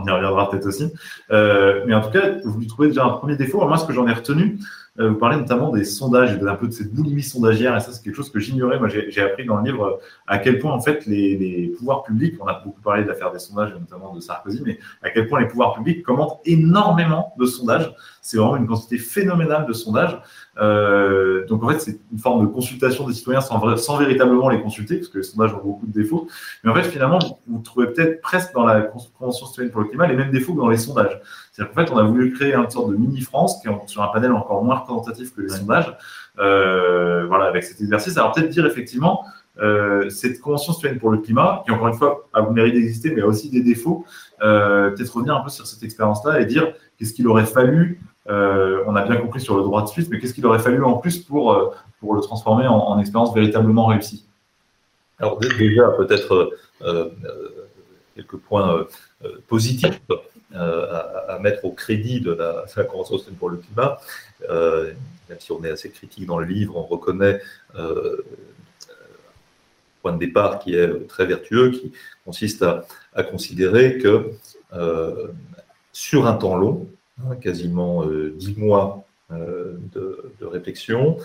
y reviendra peut-être aussi. Euh, mais en tout cas, vous lui trouvez déjà un premier défaut. moi, ce que j'en ai retenu, euh, vous parlez notamment des sondages et un peu de cette boulimie sondagière, et ça, c'est quelque chose que j'ignorais. Moi, j'ai appris dans le livre à quel point, en fait, les, pouvoirs publics, on a beaucoup parlé de l'affaire des sondages, notamment de Sarkozy, mais à quel point les pouvoirs publics commentent énormément de sondages. C'est vraiment une quantité phénoménale de sondages. Euh, donc en fait, c'est une forme de consultation des citoyens sans, véritablement les consulter, parce que les sondages ont beaucoup de défauts. Mais en fait, finalement, vous, trouvez peut-être presque dans la Convention citoyenne pour le climat les mêmes défauts que dans les sondages. C'est-à-dire qu'en fait, on a voulu créer une sorte de mini-France qui est sur un panel encore moins représentatif que les sondages. Euh, voilà, avec cet exercice. Alors peut-être dire effectivement, euh, cette Convention citoyenne pour le climat, qui encore une fois a le mérite d'exister, mais a aussi des défauts, euh, peut-être revenir un peu sur cette expérience-là et dire qu'est-ce qu'il aurait fallu euh, on a bien compris sur le droit de suite, mais qu'est-ce qu'il aurait fallu en plus pour, pour le transformer en, expérience véritablement réussie? Alors déjà, peut-être quelques points positifs à, mettre au crédit de la, *laughs* Convention pour le climat. même si on est assez critique dans le livre, on reconnaît un point de départ qui est très vertueux, qui consiste à, considérer que sur un temps long, Hein, quasiment euh, mois euh, de, réflexion,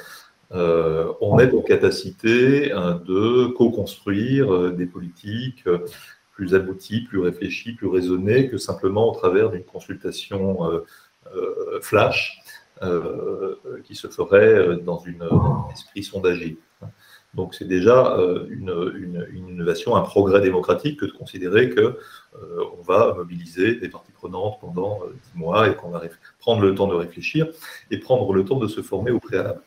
euh, on est en capacité de co-construire des politiques plus abouties, plus réfléchies, plus raisonnées que simplement au travers d'une consultation flash qui se ferait dans, une, un esprit sondagé. Donc c'est déjà euh, une, innovation, un progrès démocratique que de considérer que euh, on va mobiliser des parties prenantes pendant euh, dix mois et qu'on va prendre le temps de réfléchir et prendre le temps de se former au préalable.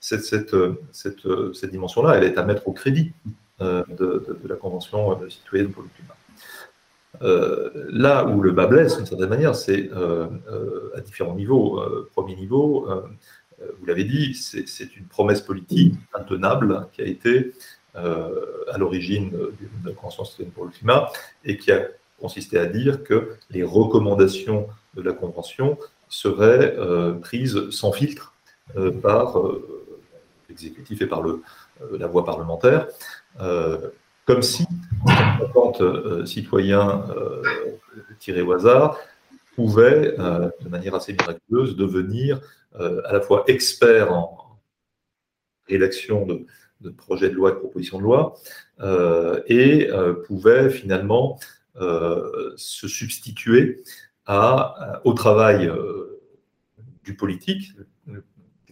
Cette, cette, cette, cette dimension-là, elle est à mettre au crédit de, de, la Convention citoyenne pour le climat. là où le bas blesse, d'une certaine manière, c'est à différents niveaux. premier niveau, euh, vous l'avez dit, c'est une promesse politique intenable qui a été euh, à l'origine de la Convention citoyenne pour le climat et qui a consisté à dire que les recommandations de la Convention seraient euh, prises sans filtre par l'exécutif et par le, la voie parlementaire, comme si 50 citoyens tirés au hasard pouvaient, de manière assez miraculeuse, devenir euh, à la fois expert en rédaction de, projets de loi, de propositions de loi, euh, et euh, pouvait finalement se substituer au travail du politique,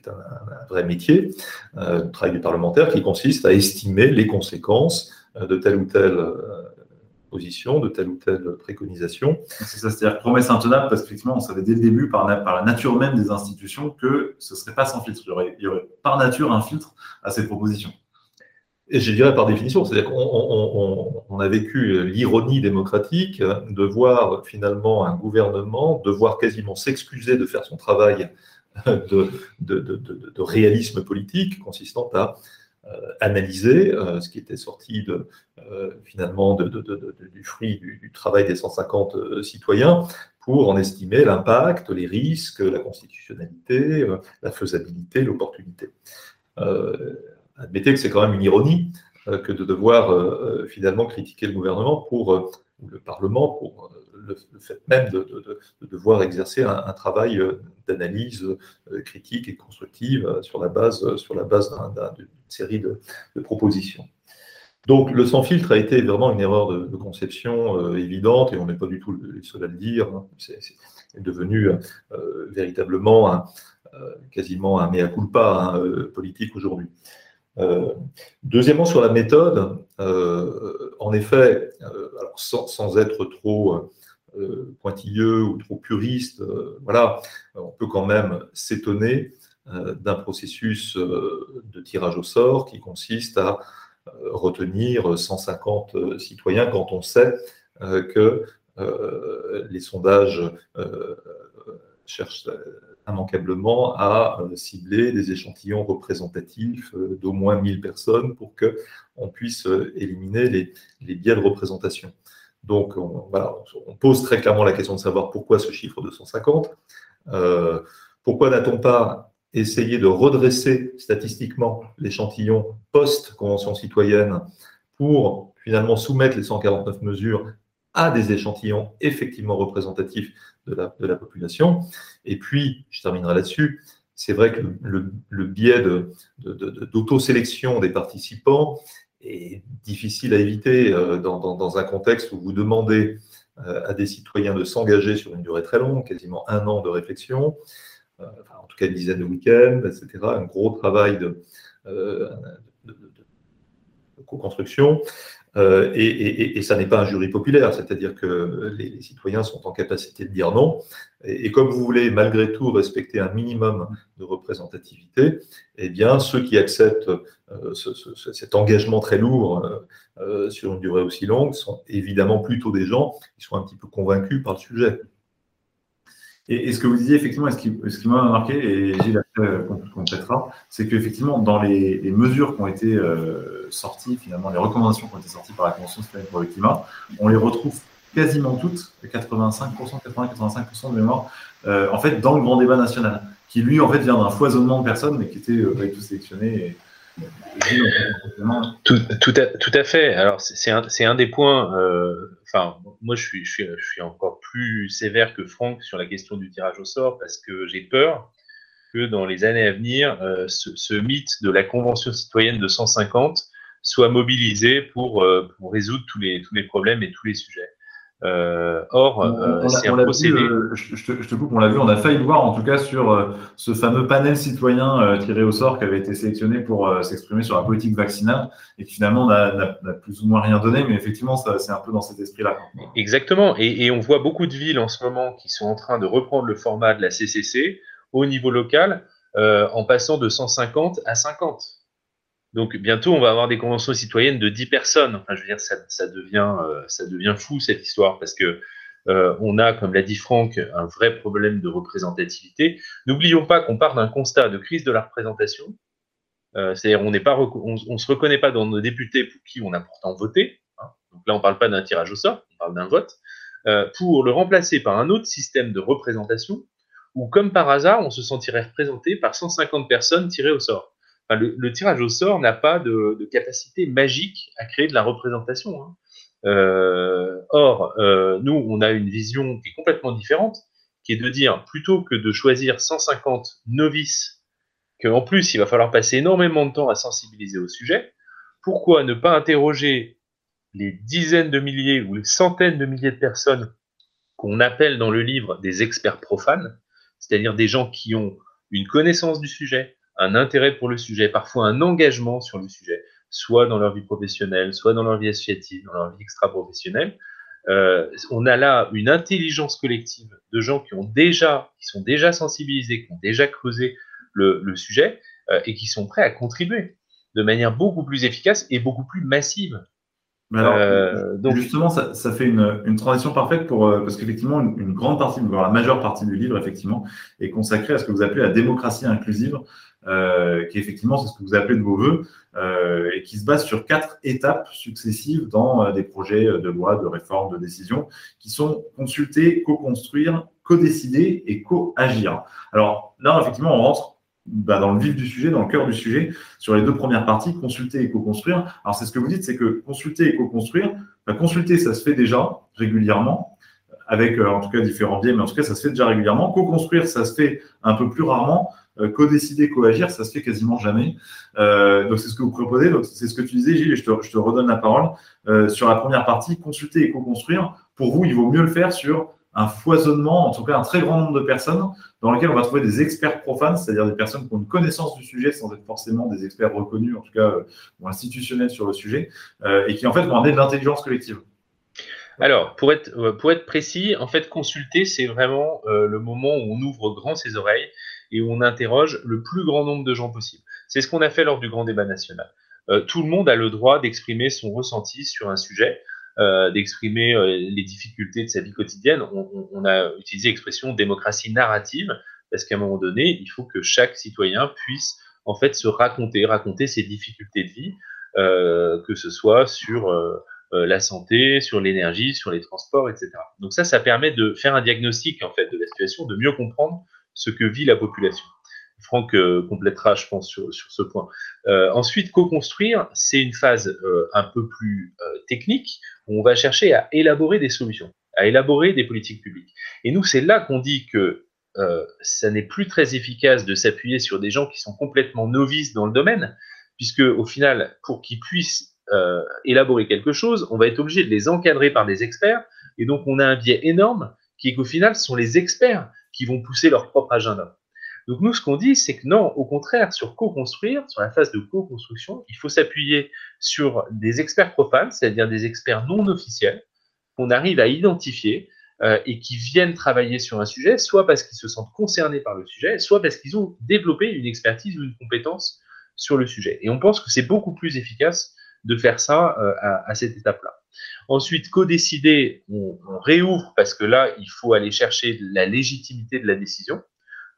un, vrai métier, le travail du parlementaire, qui consiste à estimer les conséquences de tel ou tel de telle ou telle préconisation. C'est ça, c'est-à-dire promesse intenable parce qu'effectivement, on savait dès le début, par, la nature même des institutions, que ce ne serait pas sans filtre. Il y, aurait, par nature un filtre à ces propositions. Et je dirais par définition, c'est-à-dire qu'on a vécu l'ironie démocratique de voir finalement un gouvernement devoir quasiment s'excuser de faire son travail *laughs* de, réalisme politique consistant à euh, analyser euh, ce qui était sorti euh, finalement du fruit du, travail des 150 citoyens pour en estimer l'impact, les risques, la constitutionnalité, la faisabilité, l'opportunité. admettez que c'est quand même une ironie que de devoir finalement critiquer le gouvernement pour, ou le Parlement pour le, fait même de, devoir exercer un, travail euh, d'analyse euh, critique et constructive euh, sur la base, base d'une série de, propositions. Donc le sans filtre a été vraiment une erreur de, conception évidente et on n'est pas du tout les seuls à le dire. Hein. C'est devenu véritablement quasiment un mea culpa hein, politique aujourd'hui. Deuxièmement, sur la méthode, en effet, sans, être trop euh, pointilleux ou trop puriste, euh, voilà, on peut quand même s'étonner euh, d'un processus de tirage au sort qui consiste à retenir 150 citoyens quand on sait que les sondages cherchent immanquablement à cibler des échantillons représentatifs d'au moins 1000 personnes pour qu'on puisse éliminer les, biais de représentation. Donc, on, on, pose très clairement la question de savoir pourquoi ce chiffre de 150. Euh, pourquoi n'a-t-on pas essayé de redresser statistiquement l'échantillon post-convention citoyenne pour finalement soumettre les 149 mesures à des échantillons effectivement représentatifs de la, population Et puis, je terminerai là-dessus, c'est vrai que le, biais d'autosélection de, de, des participants est difficile à éviter euh, dans, un contexte où vous demandez euh, à des citoyens de s'engager sur une durée très longue, quasiment un an de réflexion, euh, en tout cas une dizaine de week-ends, etc. Un gros travail de co-construction. Euh, et, ça n'est pas un jury populaire, c'est-à-dire que les, citoyens sont en capacité de dire non. Et, comme vous voulez malgré tout respecter un minimum de représentativité, eh bien ceux qui acceptent euh, cet engagement très lourd euh, sur une durée aussi longue sont évidemment plutôt des gens qui sont un petit peu convaincus par le sujet. Et, ce que vous disiez, effectivement, ce qui, ce m'a marqué, et Gilles complétera, c'est qu'effectivement, dans les, mesures qui ont été euh, sorties, finalement, les recommandations qui ont été sorties par la Convention citoyenne pour le climat, on les retrouve quasiment toutes, 85%, 80-85% de mémoire, euh, en fait, dans le grand débat national, qui lui, en fait, vient d'un foisonnement de personnes, mais qui était euh, pas du tout sélectionné. Tout, tout, à, tout, à, fait. Alors, c'est un, un, des points. Enfin, moi, je suis, je, suis, je suis, encore plus sévère que Franck sur la question du tirage au sort parce que j'ai peur que dans les années à venir, euh, ce, mythe de la Convention citoyenne de 150 soit mobilisé pour, euh, pour résoudre tous les, tous les problèmes et tous les sujets. Euh, or, euh, c'est un procédé. Euh, je, te, je, te, coupe, on l'a vu, on a failli le voir en tout cas sur ce fameux panel citoyen tiré au sort qui avait été sélectionné pour s'exprimer sur la politique vaccinale et qui finalement n'a plus ou moins rien donné, mais effectivement, c'est un peu dans cet esprit-là. Exactement, et, et, on voit beaucoup de villes en ce moment qui sont en train de reprendre le format de la CCC au niveau local en passant de 150 à 50. Donc bientôt, on va avoir des conventions citoyennes de 10 personnes. Enfin, je veux dire, ça, devient, euh, ça devient fou cette histoire parce que euh, on a, comme l'a dit Franck, un vrai problème de représentativité. N'oublions pas qu'on part d'un constat de crise de la représentation. Euh, c'est-à-dire, on on, se reconnaît pas dans nos députés pour qui on a pourtant voté. Hein. Donc là, on parle pas d'un tirage au sort, on parle d'un vote. pour le remplacer par un autre système de représentation où, comme par hasard, on se sentirait représenté par 150 personnes tirées au sort le, tirage au sort n'a pas de, capacité magique à créer de la représentation. Hein. Euh, or, euh, nous, on a une vision qui est complètement différente, qui est de dire, plutôt que de choisir 150 novices, qu'en plus, il va falloir passer énormément de temps à sensibiliser au sujet, pourquoi ne pas interroger les dizaines de milliers ou les centaines de milliers de personnes qu'on appelle dans le livre des experts profanes, c'est-à-dire des gens qui ont une connaissance du sujet, un intérêt pour le sujet, parfois un engagement sur le sujet, soit dans leur vie professionnelle, soit dans leur vie associative, dans leur vie extra-professionnelle. Euh, on a là une intelligence collective de gens qui ont déjà, qui sont déjà sensibilisés, qui ont déjà creusé le, sujet euh, et qui sont prêts à contribuer de manière beaucoup plus efficace et beaucoup plus massive. Euh, donc, justement, ça, fait une, transition parfaite pour parce qu'effectivement, une, une, grande partie, voire la majeure partie du livre, effectivement, est consacrée à ce que vous appelez la démocratie inclusive, euh, qui effectivement, c'est ce que vous appelez de vos voeux, euh, et qui se base sur quatre étapes successives dans euh, des projets de loi, de réforme, de décision, qui sont consulter, co-construire, co-décider et co-agir. Alors là, effectivement, on rentre bah, dans le vif du sujet, dans le cœur du sujet, sur les deux premières parties, consulter et co-construire. Alors c'est ce que vous dites, c'est que consulter et co-construire, bah, consulter, ça se fait déjà régulièrement, avec en tout cas différents biais, mais en tout cas, ça se fait déjà régulièrement. Co-construire, ça se fait un peu plus rarement. Euh, co-décider, co-agir, ça se fait quasiment jamais. Euh, donc c'est ce que vous proposez, c'est ce que tu disais, Gilles, et je te, redonne la parole. Euh, sur la première partie, consulter et co-construire, pour vous, il vaut mieux le faire sur un foisonnement, en tout cas un très grand nombre de personnes, dans lequel on va trouver des experts profanes, c'est-à-dire des personnes qui ont une connaissance du sujet sans être forcément des experts reconnus, en tout cas ou institutionnels sur le sujet, et qui en fait vont amener de l'intelligence collective. Alors, pour être précis, en fait, consulter, c'est vraiment le moment où on ouvre grand ses oreilles et où on interroge le plus grand nombre de gens possible. C'est ce qu'on a fait lors du grand débat national. Euh, tout le monde a le droit d'exprimer son ressenti sur un sujet. d'exprimer les difficultés de sa vie quotidienne. On, on a utilisé l'expression démocratie narrative parce qu'à un moment donné, il faut que chaque citoyen puisse en fait se raconter, raconter ses difficultés de vie, euh, que ce soit sur euh, euh, la santé, sur l'énergie, sur les transports, etc. Donc ça, ça permet de faire un diagnostic en fait de la situation, de mieux comprendre ce que vit la population. Franck euh, complétera, je pense, sur, ce point. Euh, ensuite, co-construire, c'est une phase euh, un peu plus technique où on va chercher à élaborer des solutions, à élaborer des politiques publiques. Et nous, c'est là qu'on dit que euh, ça n'est plus très efficace de s'appuyer sur des gens qui sont complètement novices dans le domaine, puisque au final, pour qu'ils puissent euh, élaborer quelque chose, on va être obligé de les encadrer par des experts, et donc on a un biais énorme qui est qu'au final, ce sont les experts qui vont pousser leur propre agenda. Donc nous, ce qu'on dit, c'est que non, au contraire, sur co-construire, sur la phase de co-construction, il faut s'appuyer sur des experts profanes, c'est-à-dire des experts non officiels, qu'on arrive à identifier, euh, et qui viennent travailler sur un sujet, soit parce qu'ils se sentent concernés par le sujet, soit parce qu'ils ont développé une expertise ou une compétence sur le sujet. Et on pense que c'est beaucoup plus efficace de faire ça euh, à, à, cette étape-là. Ensuite, co-décider, on, on, réouvre parce que là, il faut aller chercher la légitimité de la décision.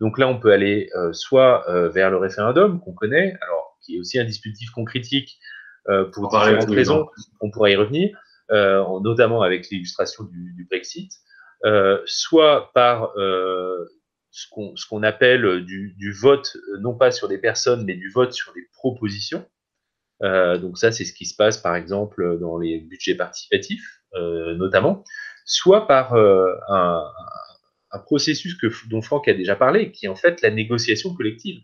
Donc là, on peut aller euh, soit euh, vers le référendum qu'on connaît, alors qui est aussi un dispositif qu'on critique euh, pour différentes raisons, on pourra y revenir, notamment avec l'illustration du, du, Brexit, soit par ce qu'on appelle du, du, vote, non pas sur des personnes, mais du vote sur des propositions. Euh, donc ça, c'est ce qui se passe, par exemple, dans les budgets participatifs, euh, notamment, soit par euh, un, processus dont Franck a déjà parlé, qui est en fait la négociation collective.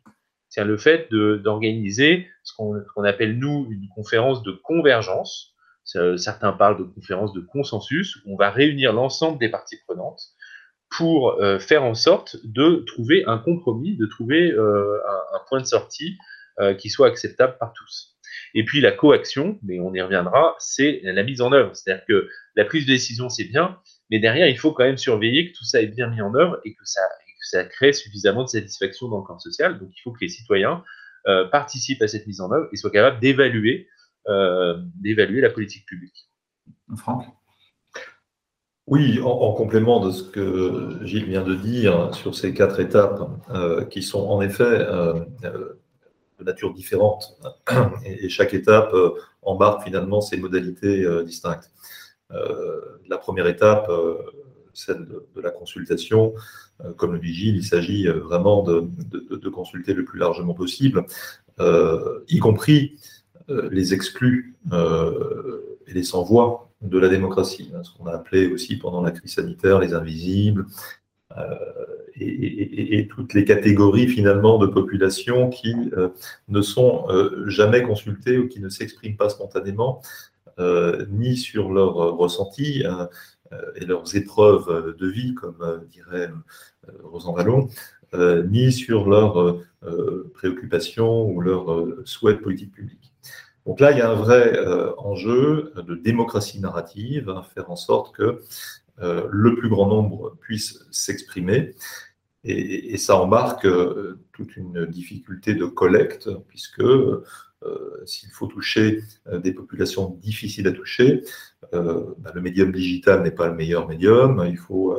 C'est le fait d'organiser ce qu'on qu appelle, nous, une conférence de convergence, certains parlent de conférences de consensus, où on va réunir l'ensemble des parties prenantes pour faire en sorte de trouver un compromis, de trouver un, point de sortie qui soit acceptable par tous. Et puis la coaction, mais on y reviendra, c'est la mise en œuvre. C'est-à-dire que la prise de décision, c'est bien, mais derrière, il faut quand même surveiller que tout ça est bien mis en œuvre et que ça, et que ça crée suffisamment de satisfaction dans le camp social. Donc il faut que les citoyens euh, participent à cette mise en œuvre et soient capables d'évaluer euh, d'évaluer la politique publique. Franck? Oui, en, en, complément de ce que Gilles vient de dire sur ces quatre étapes, euh, qui sont en effet euh, de nature différente, et, et chaque étape euh, embarque finalement ses modalités euh, distinctes. la première étape, celle de, de, la consultation, comme le dit Gilles, il s'agit vraiment de, de, de, consulter le plus largement possible, y compris euh, les exclus euh, et les sans-voix de la démocratie, hein, ce qu'on a appelé aussi pendant la crise sanitaire les invisibles, euh, et, toutes les catégories finalement de population qui euh, ne sont euh, jamais consultées ou qui ne s'expriment pas spontanément, euh, ni sur leurs ressentis et leurs épreuves de vie, comme dirait Rosan Vallon, ni sur leurs préoccupations ou leurs souhaits de politique. Donc là, il y a un vrai enjeu de démocratie narrative, hein, faire en sorte que le plus grand nombre puisse s'exprimer. Et, ça embarque euh, toute une difficulté de collecte, puisque euh, s'il faut toucher euh, des populations difficiles à toucher, bah, le médium digital n'est pas le meilleur médium. Il faut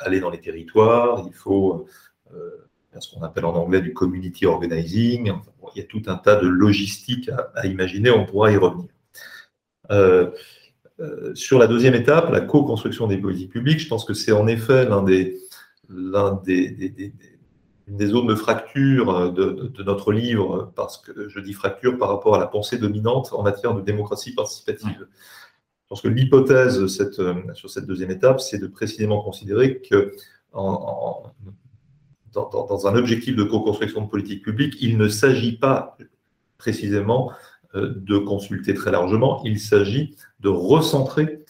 aller dans les territoires, il faut ce qu'on appelle en anglais du community organizing. Il y a tout un tas de logistique à, à imaginer, on pourra y revenir. Euh, euh, sur la deuxième étape, la co-construction des politiques publiques, je pense que c'est en effet l'un des, l'un des, des, des, des, zones de fracture de, de, de, notre livre, parce que je dis fracture par rapport à la pensée dominante en matière de démocratie participative. Je pense que l'hypothèse cette, sur cette deuxième étape, c'est de précisément considérer que en, en, dans, dans, un objectif de co-construction de politique publique, il ne s'agit pas précisément euh, de consulter très largement, il s'agit de recentrer,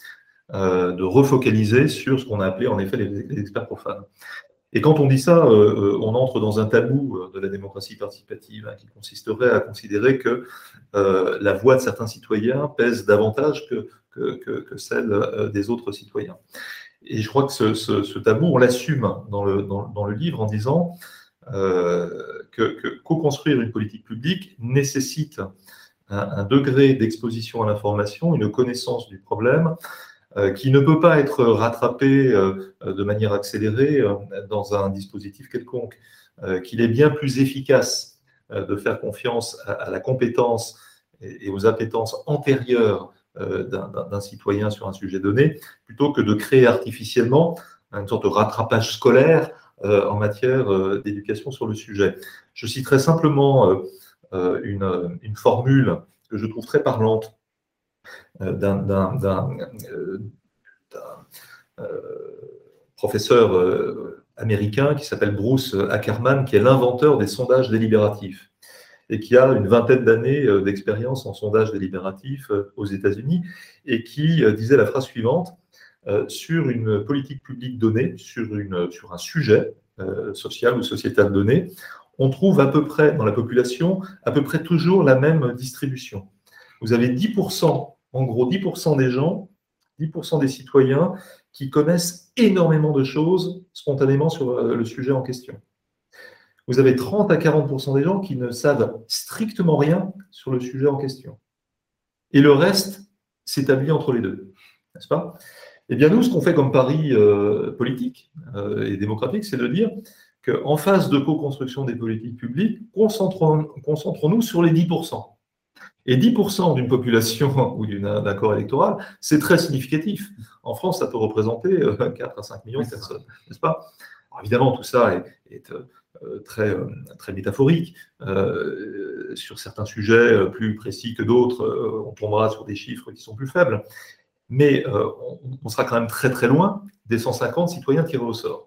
euh, de refocaliser sur ce qu'on a appelé en effet les, experts profanes. Et quand on dit ça, euh, on entre dans un tabou de la démocratie participative hein, qui consisterait à considérer que euh, la voix de certains citoyens pèse davantage que, celle euh, des autres citoyens. Et je crois que ce, tabou, on l'assume dans le, livre en disant euh, que co-construire une politique publique nécessite un, degré d'exposition à l'information, une connaissance du problème qui ne peut pas être rattrapé de manière accélérée dans un dispositif quelconque, qu'il est bien plus efficace de faire confiance à, la compétence et, aux appétences antérieures d'un citoyen sur un sujet donné, plutôt que de créer artificiellement une sorte de rattrapage scolaire euh, en matière euh, d'éducation sur le sujet. Je citerai simplement euh, une, une, formule que je trouve très parlante d'un professeur américain qui s'appelle Bruce Ackerman, qui est l'inventeur des sondages délibératifs et qui a une vingtaine d'années d'expérience en sondage délibératif aux États-Unis et qui disait la phrase suivante euh, sur une politique publique donnée, sur, un sujet euh, social ou sociétal donné, on trouve à peu près dans la population à peu près toujours la même distribution. Vous avez 10%, en gros 10% des gens, 10% des citoyens qui connaissent énormément de choses spontanément sur euh, le sujet en question. Vous avez 30 à 40% des gens qui ne savent strictement rien sur le sujet en question. Et le reste s'établit entre les deux, n'est-ce pas? Eh bien, nous, ce qu'on fait comme pari euh, politique euh, et démocratique, c'est de dire qu'en phase de co-construction des politiques publiques, concentrons-nous sur les 10%. Et 10% d'une population *laughs* ou d'un corps électoral, c'est très significatif. En France, ça peut représenter 4 euh, à 5 millions de personnes, n'est-ce pas? Évidemment, tout ça est, très, très métaphorique. sur certains sujets plus précis que d'autres, on tombera sur des chiffres qui sont plus faibles mais euh, on, sera quand même très très loin des 150 citoyens tirés au sort.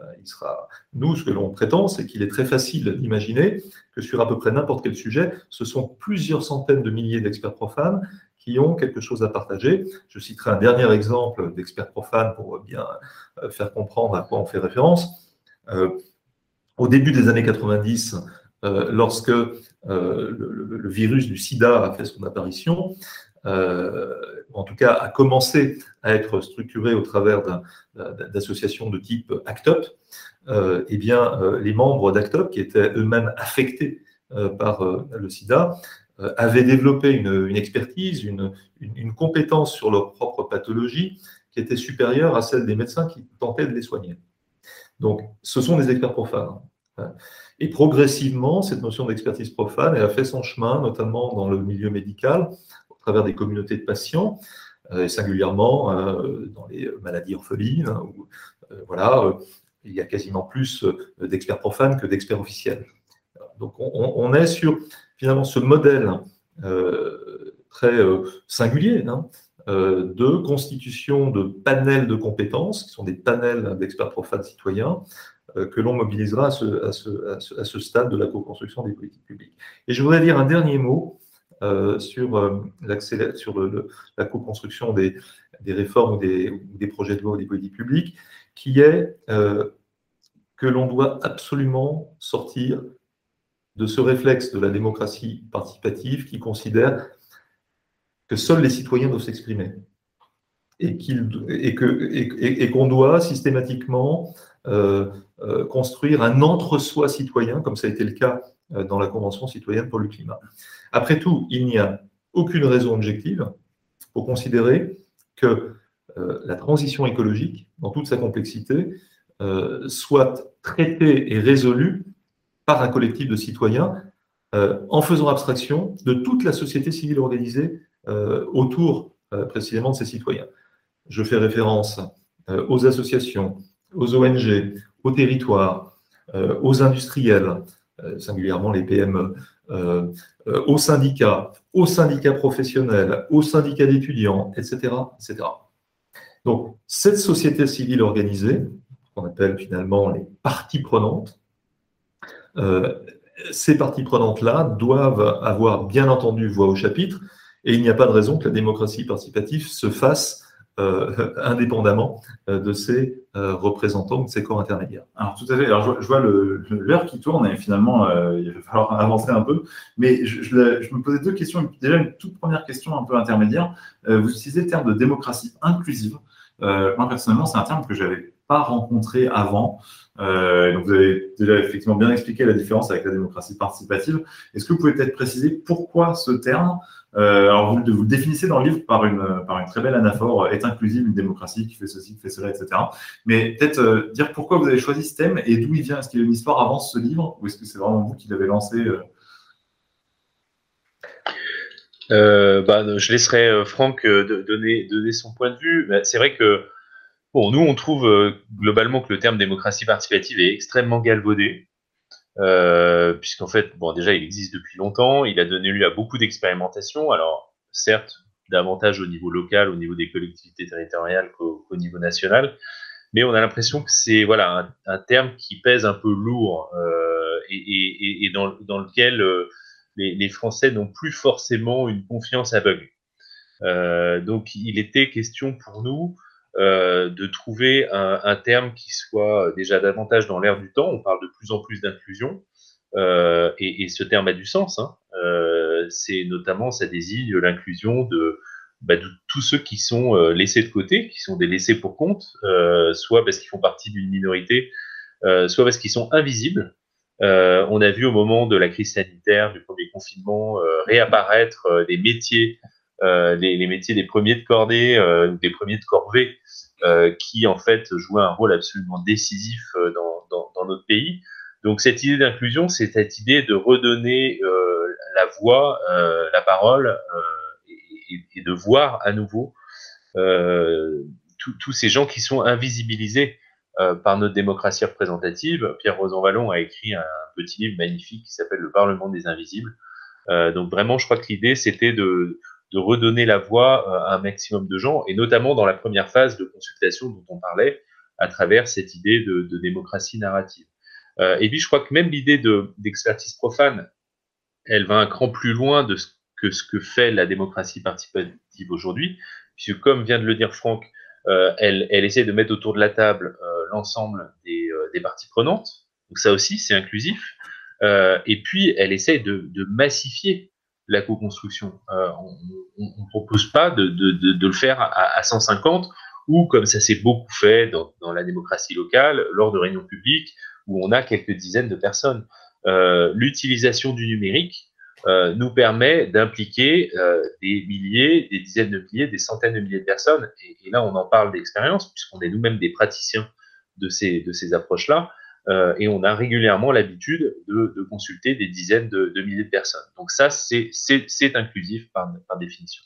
Euh, nous, ce que l'on prétend, c'est qu'il est très facile d'imaginer que sur à peu près n'importe quel sujet, ce sont plusieurs centaines de milliers d'experts profanes qui ont quelque chose à partager. Je citerai un dernier exemple d'experts profanes pour bien euh, faire comprendre à quoi on fait référence. au début des années 90, lorsque le, virus du sida a fait son apparition, euh, en tout cas a commencé à être structuré au travers d'associations de type ACTUP, euh, eh bien, euh, les membres d'ACTUP, qui étaient eux-mêmes affectés par le sida, avaient développé une, expertise, une, compétence sur leur propre pathologie qui était supérieure à celle des médecins qui tentaient de les soigner. Donc, ce sont des experts profanes. Et progressivement, cette notion d'expertise profane a fait son chemin, notamment dans le milieu médical, travers des communautés de patients, euh, et singulièrement euh, dans les maladies orphelines, hein, où euh, voilà, il y a quasiment plus d'experts profanes que d'experts officiels. Donc on, est sur finalement ce modèle très singulier hein, de constitution de panels de compétences, qui sont des panels d'experts profanes citoyens, que l'on mobilisera à ce, stade de la co-construction des politiques publiques. Et je voudrais dire un dernier mot euh, sur, euh, sur la co-construction des, réformes ou des, projets de loi ou des politiques publiques, qui est euh, que l'on doit absolument sortir de ce réflexe de la démocratie participative qui considère que seuls les citoyens doivent s'exprimer et qu'on et et, doit systématiquement construire un entre-soi citoyen, comme ça a été le cas dans la Convention citoyenne pour le climat. Après tout, il n'y a aucune raison objective pour considérer que euh, la transition écologique, dans toute sa complexité, euh, soit traitée et résolue par un collectif de citoyens euh, en faisant abstraction de toute la société civile organisée autour précisément de ces citoyens. Je fais référence aux associations, aux ONG, aux territoires, aux industriels, singulièrement les PME, euh, euh, aux syndicats, aux syndicats professionnels, aux syndicats d'étudiants, etc., etc. Donc, cette société civile organisée, qu'on appelle finalement les parties prenantes, euh, ces parties prenantes-là doivent avoir bien entendu voix au chapitre, et il n'y a pas de raison que la démocratie participative se fasse euh, *laughs* indépendamment euh, de ces euh, représentants, de ces corps intermédiaires. Alors tout à fait. Alors je, vois l'heure qui tourne et finalement il va falloir *laughs* avancer un peu. Mais je, me posais deux questions. Déjà une toute première question un peu intermédiaire. vous utilisez le terme de démocratie inclusive. moi personnellement, c'est un terme que j'avais pas rencontré avant. Euh, donc vous avez déjà effectivement bien expliqué la différence avec la démocratie participative. Est-ce que vous pouvez peut-être préciser pourquoi ce terme euh, Alors vous, vous, le définissez dans le livre par une, très belle anaphore, est inclusive une démocratie qui fait ceci, qui fait cela, etc. Mais peut-être dire pourquoi vous avez choisi ce thème et d'où il vient. Est-ce qu'il y a une histoire avant ce livre ou est-ce que c'est vraiment vous qui l'avez lancé euh, bah, je laisserai euh, Franck euh, donner, donner son point de vue. C'est vrai que bon, nous, on trouve globalement que le terme démocratie participative est extrêmement galvaudé, puisqu'en fait, bon, déjà, il existe depuis longtemps, il a donné lieu à beaucoup d'expérimentations. Alors, certes, davantage au niveau local, au niveau des collectivités territoriales qu'au niveau national, mais on a l'impression que c'est voilà un, terme qui pèse un peu lourd et, et, et, dans, lequel les, Français n'ont plus forcément une confiance aveugle. Euh, donc il était question pour nous euh, de trouver un, terme qui soit déjà davantage dans l'air du temps. On parle de plus en plus d'inclusion euh, et, ce terme a du sens. Hein. c'est notamment, ça désigne l'inclusion bah, de, tous ceux qui sont laissés de côté, qui sont des laissés pour compte, soit parce qu'ils font partie d'une minorité, soit parce qu'ils sont invisibles. Euh, on a vu au moment de la crise sanitaire, du premier confinement, euh, réapparaître euh, des métiers, les, métiers des premiers de cordée, des premiers de corvée, qui en fait jouaient un rôle absolument décisif dans, notre pays. Donc cette idée d'inclusion, c'est cette idée de redonner la voix, la parole, et, de voir à nouveau tous ces gens qui sont invisibilisés euh, par notre démocratie représentative. Pierre Rosanvallon a écrit un petit livre magnifique qui s'appelle Le Parlement des Invisibles. Euh, donc vraiment, je crois que l'idée, c'était de, redonner la voix euh, à un maximum de gens, et notamment dans la première phase de consultation dont on parlait, à travers cette idée de, démocratie narrative. et puis, je crois que même l'idée d'expertise profane, elle va un cran plus loin de ce que ce que fait la démocratie participative aujourd'hui, puisque comme vient de le dire Franck, elle, elle, essaie de mettre autour de la table l'ensemble euh, des, parties prenantes. Donc ça aussi, c'est inclusif. Euh, et puis, elle essaye de, massifier la co-construction. Euh, on ne propose pas de, le faire à, 150 ou comme ça s'est beaucoup fait dans, la démocratie locale, lors de réunions publiques où on a quelques dizaines de personnes. L'utilisation du numérique nous permet d'impliquer des milliers, des dizaines de milliers, des centaines de milliers de personnes. Et, là, on en parle d'expérience, puisqu'on est nous-mêmes des praticiens de ces approches-là. Euh, et on a régulièrement l'habitude de, consulter des dizaines de, milliers de personnes. Donc ça, c'est inclusif par, définition.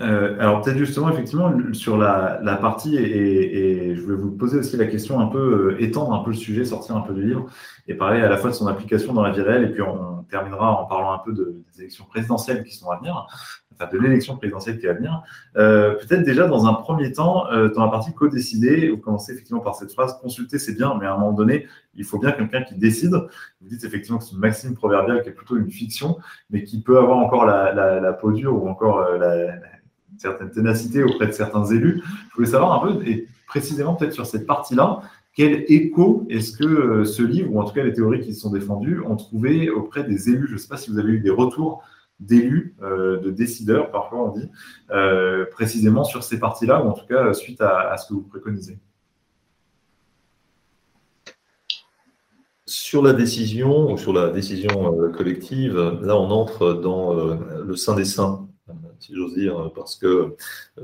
Euh, alors peut-être justement, effectivement, sur la, partie, et, je vais vous poser aussi la question un peu, euh, étendre un peu le sujet, sortir un peu du livre, et parler à la fois de son application dans la vie réelle, et puis on, terminera en parlant un peu de, des élections présidentielles qui sont à venir enfin, de l'élection présidentielle qui va venir. Euh, peut-être déjà dans un premier temps, euh, dans la partie co-décider, vous commencez effectivement par cette phrase consulter, c'est bien, mais à un moment donné, il faut bien quelqu'un qui décide. Vous dites effectivement que c'est une maxime proverbiale qui est plutôt une fiction, mais qui peut avoir encore la, peau dure ou encore euh, la, certaine ténacité auprès de certains élus. Je voulais savoir un peu, et précisément peut-être sur cette partie-là, quel écho est-ce que ce livre, ou en tout cas les théories qui sont défendues, ont trouvé auprès des élus? Je ne sais pas si vous avez eu des retours d'élus, euh, de décideurs, parfois on dit, euh, précisément sur ces parties-là, ou en tout cas suite à, ce que vous préconisez? Sur la décision, ou sur la décision euh, collective, là on entre dans le sein des saints, si j'ose dire, parce que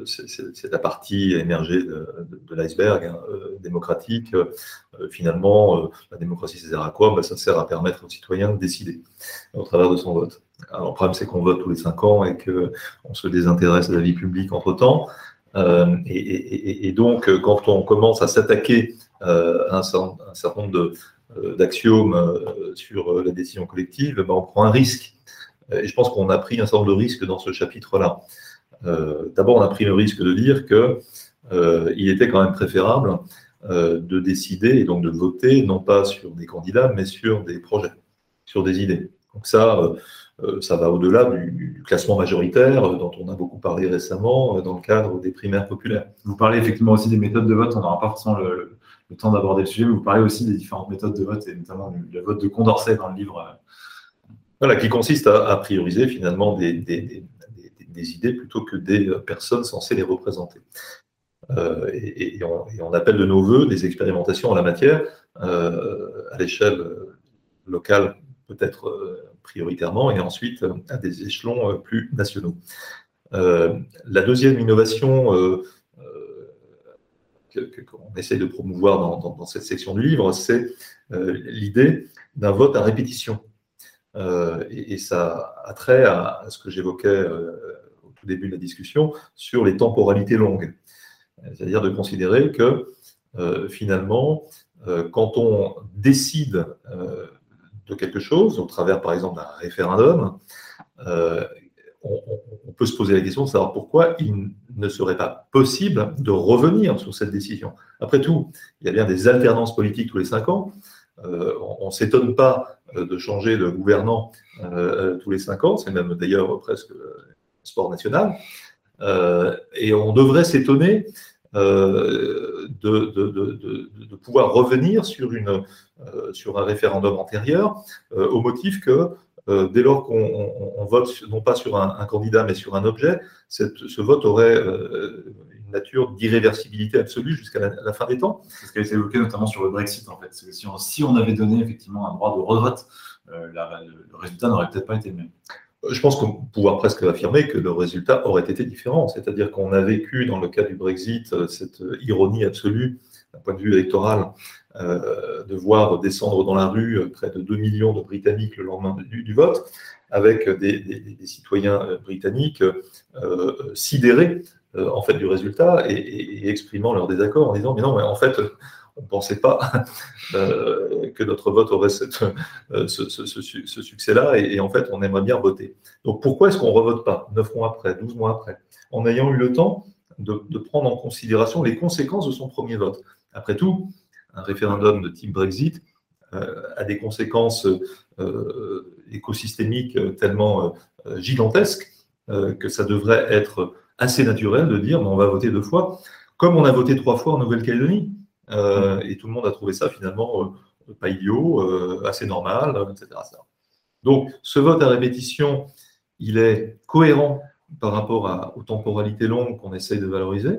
c'est la partie émergée de, l'iceberg hein, démocratique. finalement, la démocratie, ça sert à quoi Ça sert à permettre aux citoyens de décider au travers de son vote. Alors, le problème, c'est qu'on vote tous les cinq ans et qu'on se désintéresse de la vie publique entre-temps. Euh, et, donc, quand on commence à s'attaquer euh, à un, certain nombre euh, d'axiomes sur la décision collective, ben, on prend un risque. Je pense qu'on a pris un certain nombre de risques dans ce chapitre-là. D'abord, on a pris le risque de dire qu'il était quand même préférable de décider et donc de voter, non pas sur des candidats, mais sur des projets, sur des idées. Donc ça, euh, ça va au-delà du, classement majoritaire euh, dont on a beaucoup parlé récemment euh, dans le cadre des primaires populaires. Vous parlez effectivement aussi des méthodes de vote, on n'aura pas forcément le, temps d'aborder le sujet, mais vous parlez aussi des différentes méthodes de vote, et notamment le vote de Condorcet dans le livre. Voilà, qui consiste à, prioriser finalement des, idées plutôt que des personnes censées les représenter. et, on, appelle de nos voeux des expérimentations en la matière à l'échelle locale peut-être prioritairement et ensuite à des échelons plus nationaux. la deuxième innovation qu'on essaye de promouvoir dans, cette section du livre, c'est euh, l'idée d'un vote à répétition. Euh, et, ça a trait à, ce que j'évoquais euh, au tout début de la discussion sur les temporalités longues. C'est-à-dire de considérer que finalement, quand on décide de quelque chose, au travers par exemple d'un référendum, on, peut se poser la question de savoir pourquoi il ne serait pas possible de revenir sur cette décision. Après tout, il y a bien des alternances politiques tous les cinq ans. Euh, on ne s'étonne pas euh, de changer de gouvernant euh, tous les cinq ans, c'est même d'ailleurs presque sport national. et on devrait s'étonner de, pouvoir revenir sur, une, sur un référendum antérieur au motif que euh, dès lors qu'on vote non pas sur un, candidat mais sur un objet, ce vote aurait euh, nature d'irréversibilité absolue jusqu'à la, fin des temps. C'est ce qui a été évoqué notamment sur le Brexit en fait. Si on, si, on, avait donné effectivement un droit de revote, euh, le résultat n'aurait peut-être pas été le même. Je pense qu'on pouvoir presque affirmer que le résultat aurait été différent. C'est-à-dire qu'on a vécu dans le cas du Brexit cette ironie absolue d'un point de vue électoral euh, de voir descendre dans la rue près de 2 millions de Britanniques le lendemain du, vote, avec des, citoyens euh, britanniques euh, sidérés en fait du résultat et, exprimant leur désaccord en disant mais non mais en fait on ne pensait pas *laughs* que notre vote aurait ce, succès-là et, en fait on aimerait bien voter. Donc pourquoi est-ce qu'on ne revote pas 9 mois après, 12 mois après, en ayant eu le temps de, prendre en considération les conséquences de son premier vote? Après tout, un référendum de type Brexit euh, a des conséquences euh, écosystémiques tellement euh, gigantesques que ça devrait être assez naturel de dire on va voter deux fois, comme on a voté trois fois en Nouvelle-Calédonie. et tout le monde a trouvé ça finalement pas idiot, assez normal, etc., Donc ce vote à répétition, il est cohérent par rapport aux temporalités longues qu'on essaye de valoriser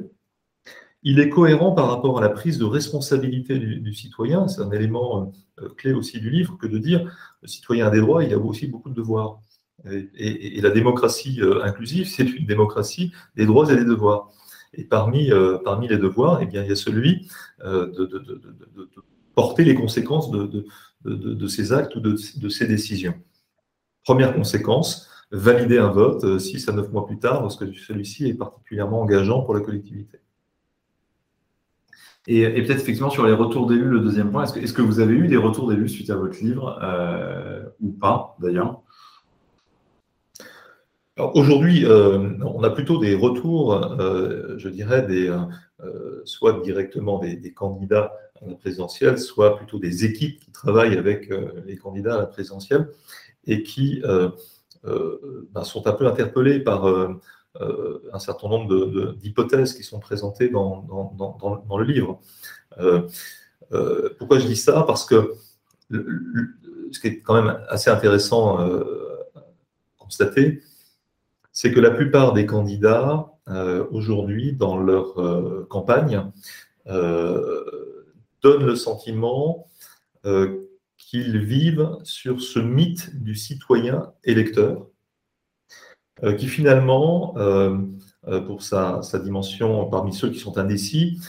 il est cohérent par rapport à la prise de responsabilité du, citoyen. C'est un élément euh, clé aussi du livre que de dire le citoyen a des droits, il a aussi beaucoup de devoirs. Et, la démocratie euh, inclusive, c'est une démocratie des droits et des devoirs. Et parmi, euh, parmi les devoirs, eh bien, il y a celui de, porter les conséquences de, de, ces actes ou de, ces décisions. Première conséquence, valider un vote 6 à 9 mois plus tard, lorsque celui-ci est particulièrement engageant pour la collectivité. Et, peut-être effectivement sur les retours d'élus, le deuxième point, est-ce que, est que, vous avez eu des retours d'élus suite à votre livre euh, ou pas d'ailleurs? Aujourd'hui, euh, on a plutôt des retours, euh, je dirais, des, soit directement des, candidats à la présidentielle, soit plutôt des équipes qui travaillent avec les candidats à la présidentielle et qui ben, sont un peu interpellés par euh, un certain nombre d'hypothèses qui sont présentées dans, le livre. Euh, euh, pourquoi je dis ça? Parce que ce qui est quand même assez intéressant à constater, c'est que la plupart des candidats, aujourd'hui, dans leur campagne, donnent le sentiment qu'ils vivent sur ce mythe du citoyen électeur, euh, qui finalement, euh, euh, pour sa, dimension parmi ceux qui sont indécis,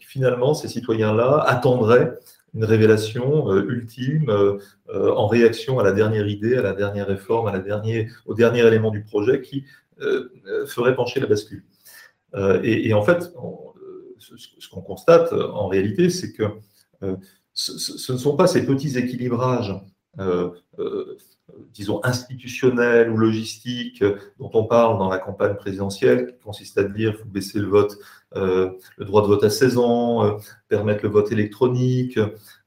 finalement, ces citoyens-là attendraient une révélation ultime en réaction à la dernière idée, à la dernière réforme, à la dernière, au dernier élément du projet qui ferait pencher la bascule. Et, en fait, ce, qu'on constate en réalité, c'est que ce, ne sont pas ces petits équilibrages disons, institutionnelle ou logistique dont on parle dans la campagne présidentielle, qui consiste à dire qu'il faut baisser le vote, euh, le droit de vote à 16 ans, euh, permettre le vote électronique,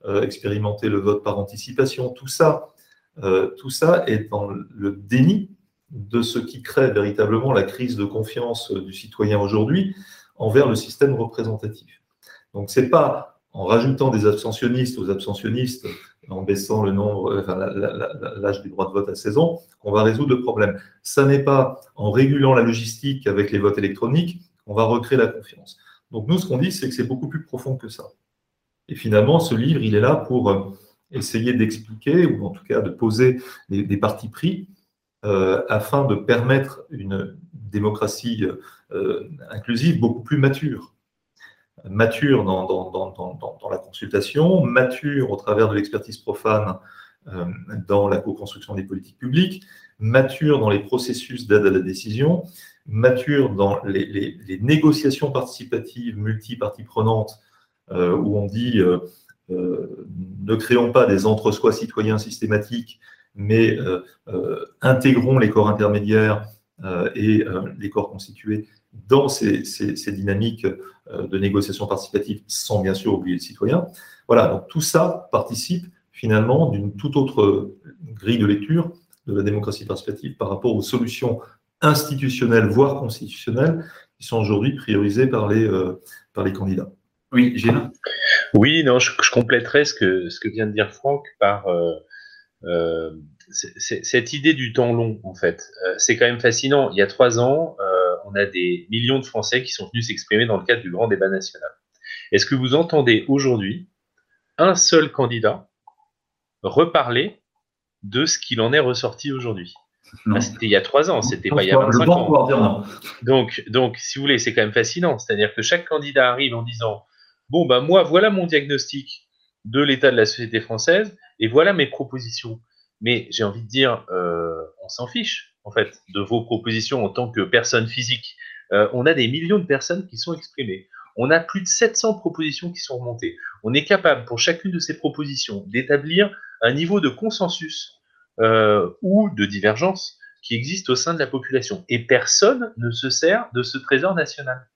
euh, expérimenter le vote par anticipation, tout ça, tout ça est dans le déni de ce qui crée véritablement la crise de confiance du citoyen aujourd'hui envers le système représentatif. Donc c'est pas en rajoutant des abstentionnistes aux abstentionnistes en baissant l'âge du droit de vote à 16 ans, qu'on va résoudre le problème. Ça n'est pas en régulant la logistique avec les votes électroniques on va recréer la confiance. Donc nous, ce qu'on dit, c'est que c'est beaucoup plus profond que ça. Et finalement, ce livre, il est là pour euh, essayer d'expliquer, ou en tout cas de poser des, partis pris, euh, afin de permettre une démocratie euh, inclusive beaucoup plus mature. Mature dans, dans, la consultation, mature au travers de l'expertise profane dans la co-construction des politiques publiques, mature dans les processus d'aide à la décision, mature dans les, négociations participatives multi-parties prenantes, euh, où on dit euh, euh, ne créons pas des entre-soi citoyens systématiques, mais intégrons les corps intermédiaires et les corps constitués dans ces, ces, dynamiques de négociation participative, sans bien sûr oublier le citoyen. Voilà, donc tout ça participe finalement d'une toute autre grille de lecture de la démocratie participative par rapport aux solutions institutionnelles, voire constitutionnelles, qui sont aujourd'hui priorisées par les, euh, par les candidats. Oui, Gilles Oui, non, je, je, compléterai ce que, ce que vient de dire Franck par euh, euh, cette idée du temps long, en fait. c'est quand même fascinant. Il y a trois ans, on a des millions de Français qui sont venus s'exprimer dans le cadre du grand débat national. Est-ce que vous entendez aujourd'hui un seul candidat reparler de ce qu'il en est ressorti aujourd'hui? Ah, c'était il y a trois ans, c'était pas il y a 25 ans. Donc, donc, si vous voulez, c'est quand même fascinant. C'est-à-dire que chaque candidat arrive en disant Bon, ben moi, voilà mon diagnostic de l'état de la société française et voilà mes propositions. Mais j'ai envie de dire, euh, on s'en fiche, en fait, de vos propositions en tant que personne physique. Euh, on a des millions de personnes qui sont exprimées. On a plus de 700 propositions qui sont remontées. On est capable, pour chacune de ces propositions, d'établir un niveau de consensus euh, ou de divergence qui existe au sein de la population. Et personne ne se sert de ce trésor national.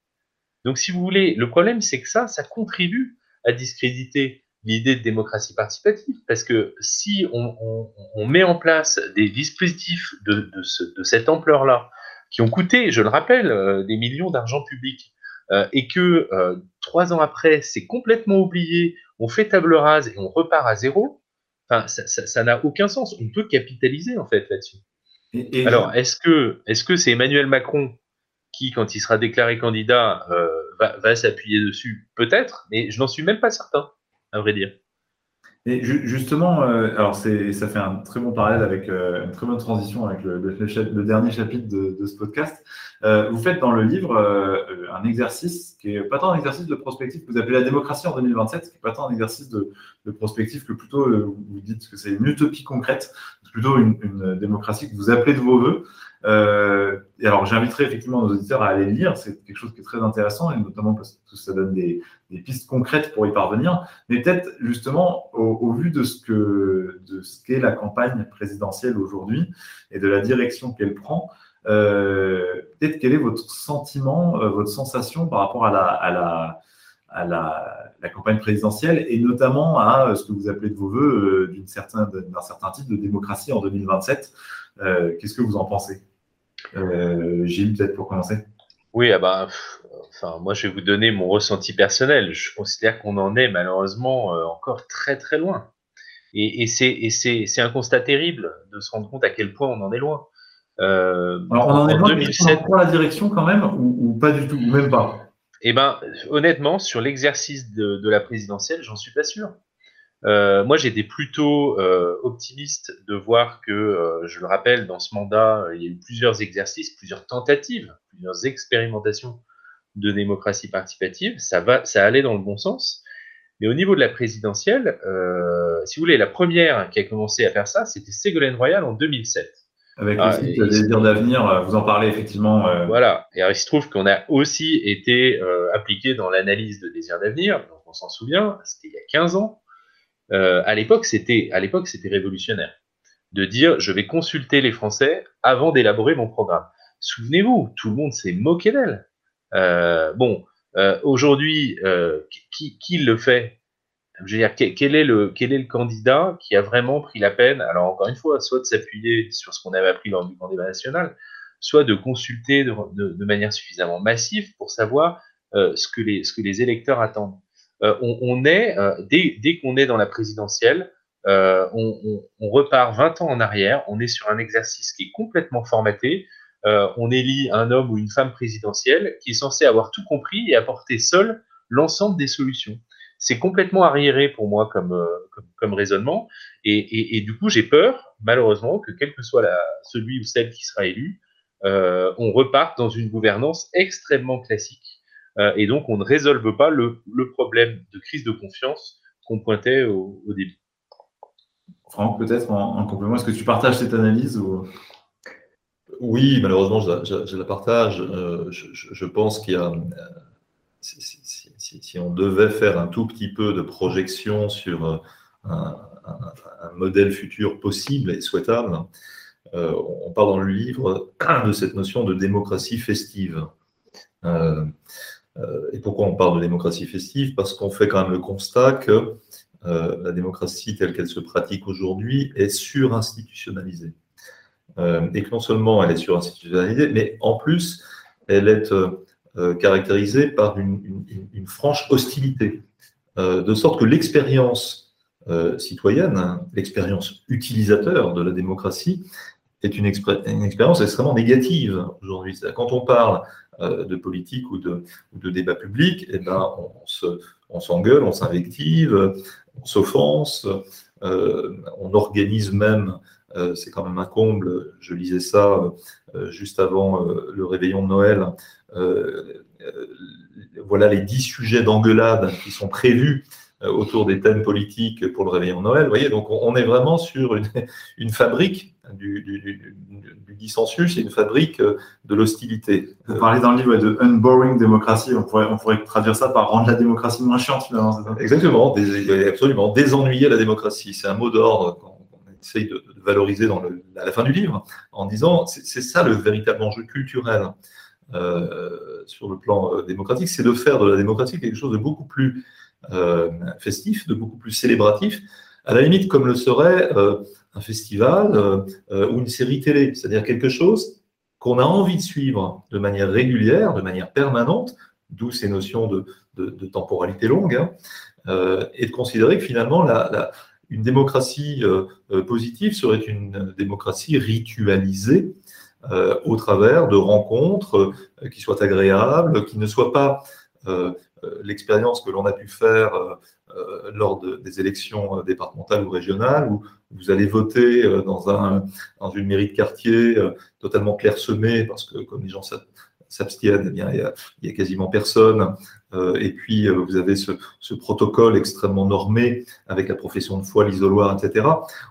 Donc, si vous voulez, le problème, c'est que ça, ça contribue à discréditer l'idée de démocratie participative, parce que si on, met en place des dispositifs de, cette ampleur-là, qui ont coûté, je le rappelle, euh, des millions d'argent public, euh, et que trois ans après, c'est complètement oublié, on fait table rase et on repart à zéro, ça n'a aucun sens. On peut capitaliser en fait là-dessus. Alors, est-ce que est-ce que c'est Emmanuel Macron qui, quand il sera déclaré candidat, euh, va s'appuyer dessus? Peut-être, mais je n'en suis même pas certain, à vrai dire. Et justement, euh, alors ça fait un très bon parallèle avec euh, une très bonne transition avec le, dernier chapitre de, ce podcast. Euh, vous faites dans le livre un exercice qui est pas tant un exercice de prospective que vous appelez la démocratie en 2027, qui est pas tant un exercice de, de prospective que plutôt vous dites que c'est une utopie concrète, plutôt une, une, démocratie que vous appelez de vos voeux. Euh, alors, j'inviterai effectivement nos auditeurs à aller lire. C'est quelque chose qui est très intéressant, et notamment parce que ça donne des, pistes concrètes pour y parvenir. Mais peut-être justement, au, vu de ce que de qu'est la campagne présidentielle aujourd'hui et de la direction qu'elle prend, euh, peut-être quel est votre sentiment, euh, votre sensation par rapport à la, à la à la, campagne présidentielle et notamment à ce que vous appelez de vos voeux d'un certain type de démocratie en 2027. Euh, Qu'est-ce que vous en pensez? Gilles, peut-être pour commencer. Oui, ah bah, enfin, moi je vais vous donner mon ressenti personnel. Je considère qu'on en est malheureusement euh, encore très très loin. Et, et c'est un constat terrible de se rendre compte à quel point on en est loin. Euh, Alors on en, est loin, 2007, on la direction quand même ou, pas du tout, ou même pas? Eh ben, honnêtement, sur l'exercice de, de, la présidentielle, j'en suis pas sûr. Euh, moi, j'étais plutôt euh, optimiste de voir que, euh, je le rappelle, dans ce mandat, il y a eu plusieurs exercices, plusieurs tentatives, plusieurs expérimentations de démocratie participative. Ça va, ça allait dans le bon sens. Mais au niveau de la présidentielle, si vous voulez, la première qui a commencé à faire ça, c'était Ségolène Royal en 2007. Avec ah, le désir d'avenir, vous en parlez effectivement. Voilà, et il se trouve qu'on a aussi été appliqué dans l'analyse de désir d'avenir, donc on s'en souvient, c'était il y a 15 ans, euh, à l'époque, c'était révolutionnaire de dire je vais consulter les Français avant d'élaborer mon programme. Souvenez-vous, tout le monde s'est moqué d'elle. Euh, bon, euh, aujourd'hui, qui, le fait? Je veux dire, quel est le candidat qui a vraiment pris la peine Alors encore une fois, soit de s'appuyer sur ce qu'on avait appris lors du grand débat national, soit de consulter de, manière suffisamment massive pour savoir ce que les électeurs attendent. Euh, on, est, euh, dès, qu'on est dans la présidentielle, euh, on, repart 20 ans en arrière, on est sur un exercice qui est complètement formaté. on élit un homme ou une femme présidentielle qui est censé avoir tout compris et apporter seul l'ensemble des solutions. C'est complètement arriéré pour moi comme, raisonnement. Et, du coup, j'ai peur, malheureusement, que quel que soit celui ou celle qui sera élu, on reparte dans une gouvernance extrêmement classique. Et donc, on ne résolve pas le, le problème de crise de confiance qu'on pointait au, début. Franck, peut-être en, complément, est-ce que tu partages cette analyse ou... Oui, malheureusement, je, la partage. Euh, je, pense qu'il y a, si, on devait faire un tout petit peu de projection sur euh, un, modèle futur possible et souhaitable, euh, on parle dans le livre de cette notion de démocratie festive. Euh, et pourquoi on parle de démocratie festive? Parce qu'on fait quand même le constat que euh, la démocratie telle qu'elle se pratique aujourd'hui est surinstitutionnalisée. Euh, et que non seulement elle est surinstitutionnalisée, mais en plus, elle est caractérisée par une, franche hostilité. de sorte que l'expérience citoyenne, l'expérience utilisateur de la démocratie, est une, expérience extrêmement négative aujourd'hui. Quand on parle euh, de politique ou de, de débat public, eh ben, on, s'engueule, on s'invective, on s'offense, euh, on organise même, euh, c'est quand même un comble, je lisais ça juste avant le réveillon de Noël, voilà les dix sujets d'engueulade qui sont prévus autour des thèmes politiques pour le réveillon de Noël. Vous voyez, donc on est vraiment sur *laughs* une fabrique du, du, du, dissensus, c'est une fabrique euh, de l'hostilité. Vous parlez dans le livre de unboring démocratie, on pourrait, on pourrait traduire ça par rendre la démocratie moins chiante finalement. Exactement, absolument, désennuyer la démocratie, c'est un mot d'ordre qu'on essaye de, valoriser dans le, à la fin du livre, en disant c'est ça le véritable enjeu culturel euh, sur le plan euh, démocratique, c'est de faire de la démocratie quelque chose de beaucoup plus festif, de beaucoup plus célébratif, à la limite comme le serait un festival euh, euh, ou une série télé, c'est-à-dire quelque chose qu'on a envie de suivre de manière régulière, de manière permanente, d'où ces notions de, temporalité longue, hein, euh, et de considérer que finalement la, une démocratie positive serait une démocratie ritualisée au travers de rencontres qui soient agréables, qui ne soient pas l'expérience que l'on a pu faire euh, lors des élections euh, départementales ou régionales, où vous allez voter euh, dans, un, dans une mairie de quartier totalement clairsemée, parce que comme les gens s'abstiennent, eh il n'y a, quasiment personne. et puis, vous avez ce, ce, protocole extrêmement normé avec la profession de foi, l'isoloir, etc.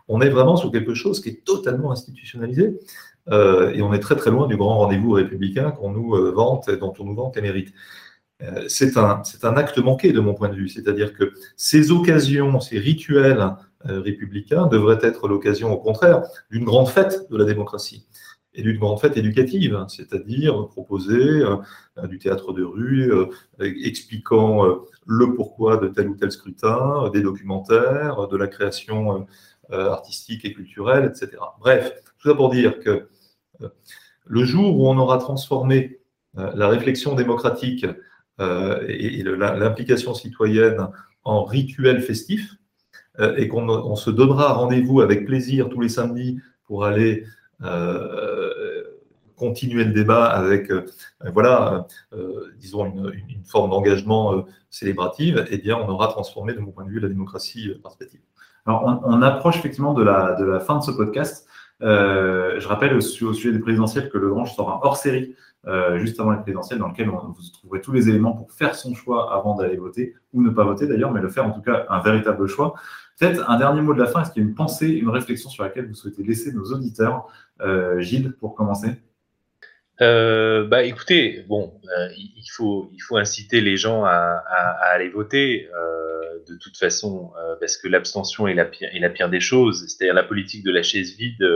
On est vraiment sur quelque chose qui est totalement institutionnalisé. et on est très très loin du grand rendez-vous républicain qu'on nous vante et dont on nous vante les mérites. Euh, c'est un, un, acte manqué de mon point de vue. C'est-à-dire que ces occasions, ces rituels euh, républicains devraient être l'occasion, au contraire, d'une grande fête de la démocratie et d'une grande fête éducative, c'est-à-dire proposer euh, du théâtre de rue, expliquant le pourquoi de tel ou tel scrutin, des documentaires, de la création artistique et culturelle, etc. Bref, tout ça pour dire que le jour où on aura transformé la réflexion démocratique euh, et, l'implication citoyenne en rituel festif, euh, et qu'on se donnera rendez-vous avec plaisir tous les samedis pour aller euh, continuer le débat avec, voilà, disons, une, forme d'engagement célébrative, eh bien, on aura transformé, de mon point de vue, la démocratie participative. Alors, on, approche effectivement de la, fin de ce podcast. je rappelle au, sujet des présidentielles que le Grange sort un hors-série euh, juste avant les présidentielles, dans lequel vous trouverez tous les éléments pour faire son choix avant d'aller voter, ou ne pas voter d'ailleurs, mais le faire en tout cas un véritable choix. Peut-être un dernier mot de la fin, est-ce qu'il y a une pensée, une réflexion sur laquelle vous souhaitez laisser nos auditeurs euh, Gilles, pour commencer? Euh, bah, écoutez, bon, il, faut, inciter les gens à, aller voter de toute façon, parce que l'abstention la est la pire des choses. C'est-à-dire la politique de la chaise vide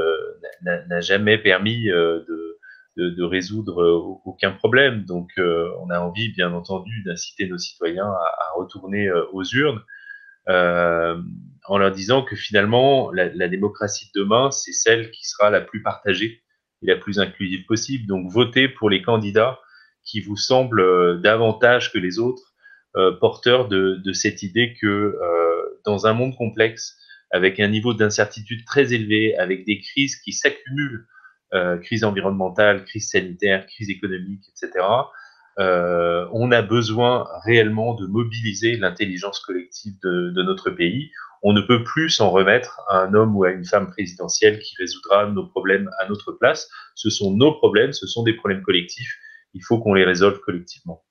n'a jamais permis de, de, résoudre euh, aucun problème. Donc, euh, on a envie, bien entendu, d'inciter nos citoyens à, retourner euh, aux urnes. en leur disant que finalement, la, démocratie de demain, c'est celle qui sera la plus partagée et la plus inclusive possible. Donc, votez pour les candidats qui vous semblent davantage que les autres porteurs de, de, cette idée que dans un monde complexe, avec un niveau d'incertitude très élevé, avec des crises qui s'accumulent crise environnementale, crise sanitaire, crise économique, etc. on a besoin réellement de mobiliser l'intelligence collective de, de, notre pays. On ne peut plus s'en remettre à un homme ou à une femme présidentielle qui résoudra nos problèmes à notre place. Ce sont nos problèmes, ce sont des problèmes collectifs. Il faut qu'on les résolve collectivement.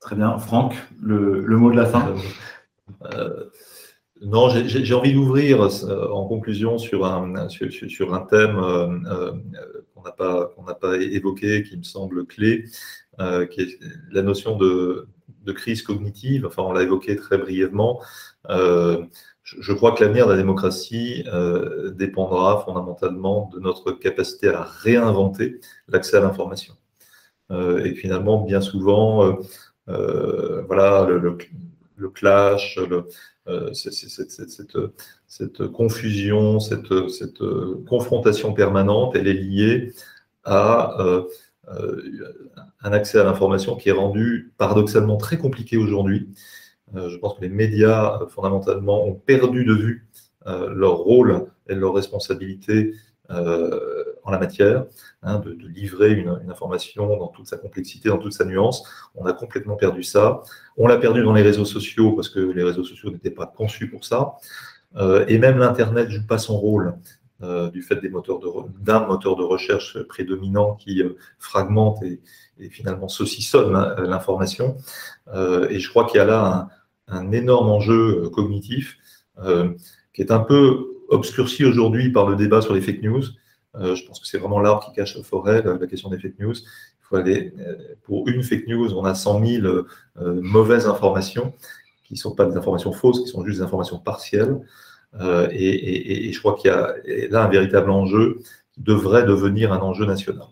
Très bien. Franck, le, mot de la fin euh, Non, j'ai envie d'ouvrir euh, en conclusion sur un, sur, un thème euh, qu'on n'a pas, pas évoqué, qui me semble clé, qui est la notion de, crise cognitive. Enfin, on l'a évoqué très brièvement. je crois que l'avenir de la démocratie dépendra fondamentalement de notre capacité à réinventer l'accès à l'information. et finalement, bien souvent, euh, voilà, clash, euh, cette, confusion, cette, confrontation permanente, elle est liée à euh, un accès à l'information qui est rendu paradoxalement très compliqué aujourd'hui. je pense que les médias, fondamentalement, ont perdu de vue leur rôle et leur responsabilité euh, en la matière, hein, de, livrer une, information dans toute sa complexité, dans toute sa nuance. On a complètement perdu ça. On l'a perdu dans les réseaux sociaux parce que les réseaux sociaux n'étaient pas conçus pour ça. Euh, et même l'Internet ne joue pas son rôle euh, du fait d'un moteur de recherche prédominant qui fragmente et, finalement saucissonne hein, l'information. et je crois qu'il y a là un énorme enjeu cognitif qui est un peu obscurci aujourd'hui par le débat sur les fake news. Euh, je pense que c'est vraiment l'arbre qui cache la forêt, la, question des fake news. Il faut aller, euh, pour une fake news, on a 100 000 euh, mauvaises informations qui ne sont pas des informations fausses, qui sont juste des informations partielles. Et, je crois qu'il y a là un véritable enjeu qui devrait devenir un enjeu national.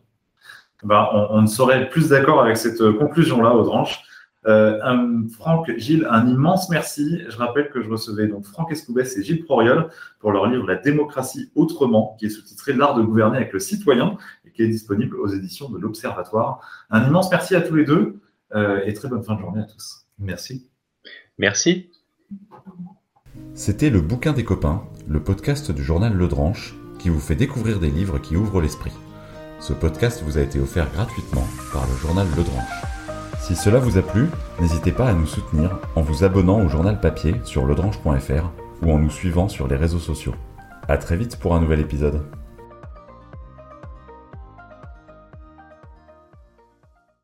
Ben, on, ne saurait plus d'accord avec cette conclusion-là, Audranche. Euh, Franck, Gilles, un immense merci. Je rappelle que je recevais donc Franck Escoubès et Gilles Proriol pour leur livre La démocratie autrement, qui est sous-titré L'art de gouverner avec le citoyen et qui est disponible aux éditions de l'Observatoire. Un immense merci à tous les deux euh, et très bonne fin de journée à tous. Merci. Merci. C'était Le Bouquin des copains, le podcast du journal Le Dranche, qui vous fait découvrir des livres qui ouvrent l'esprit. Ce podcast vous a été offert gratuitement par le journal Le Dranche. Si cela vous a plu, n'hésitez pas à nous soutenir en vous abonnant au journal papier sur ledranche.fr ou en nous suivant sur les réseaux sociaux. A très vite pour un nouvel épisode.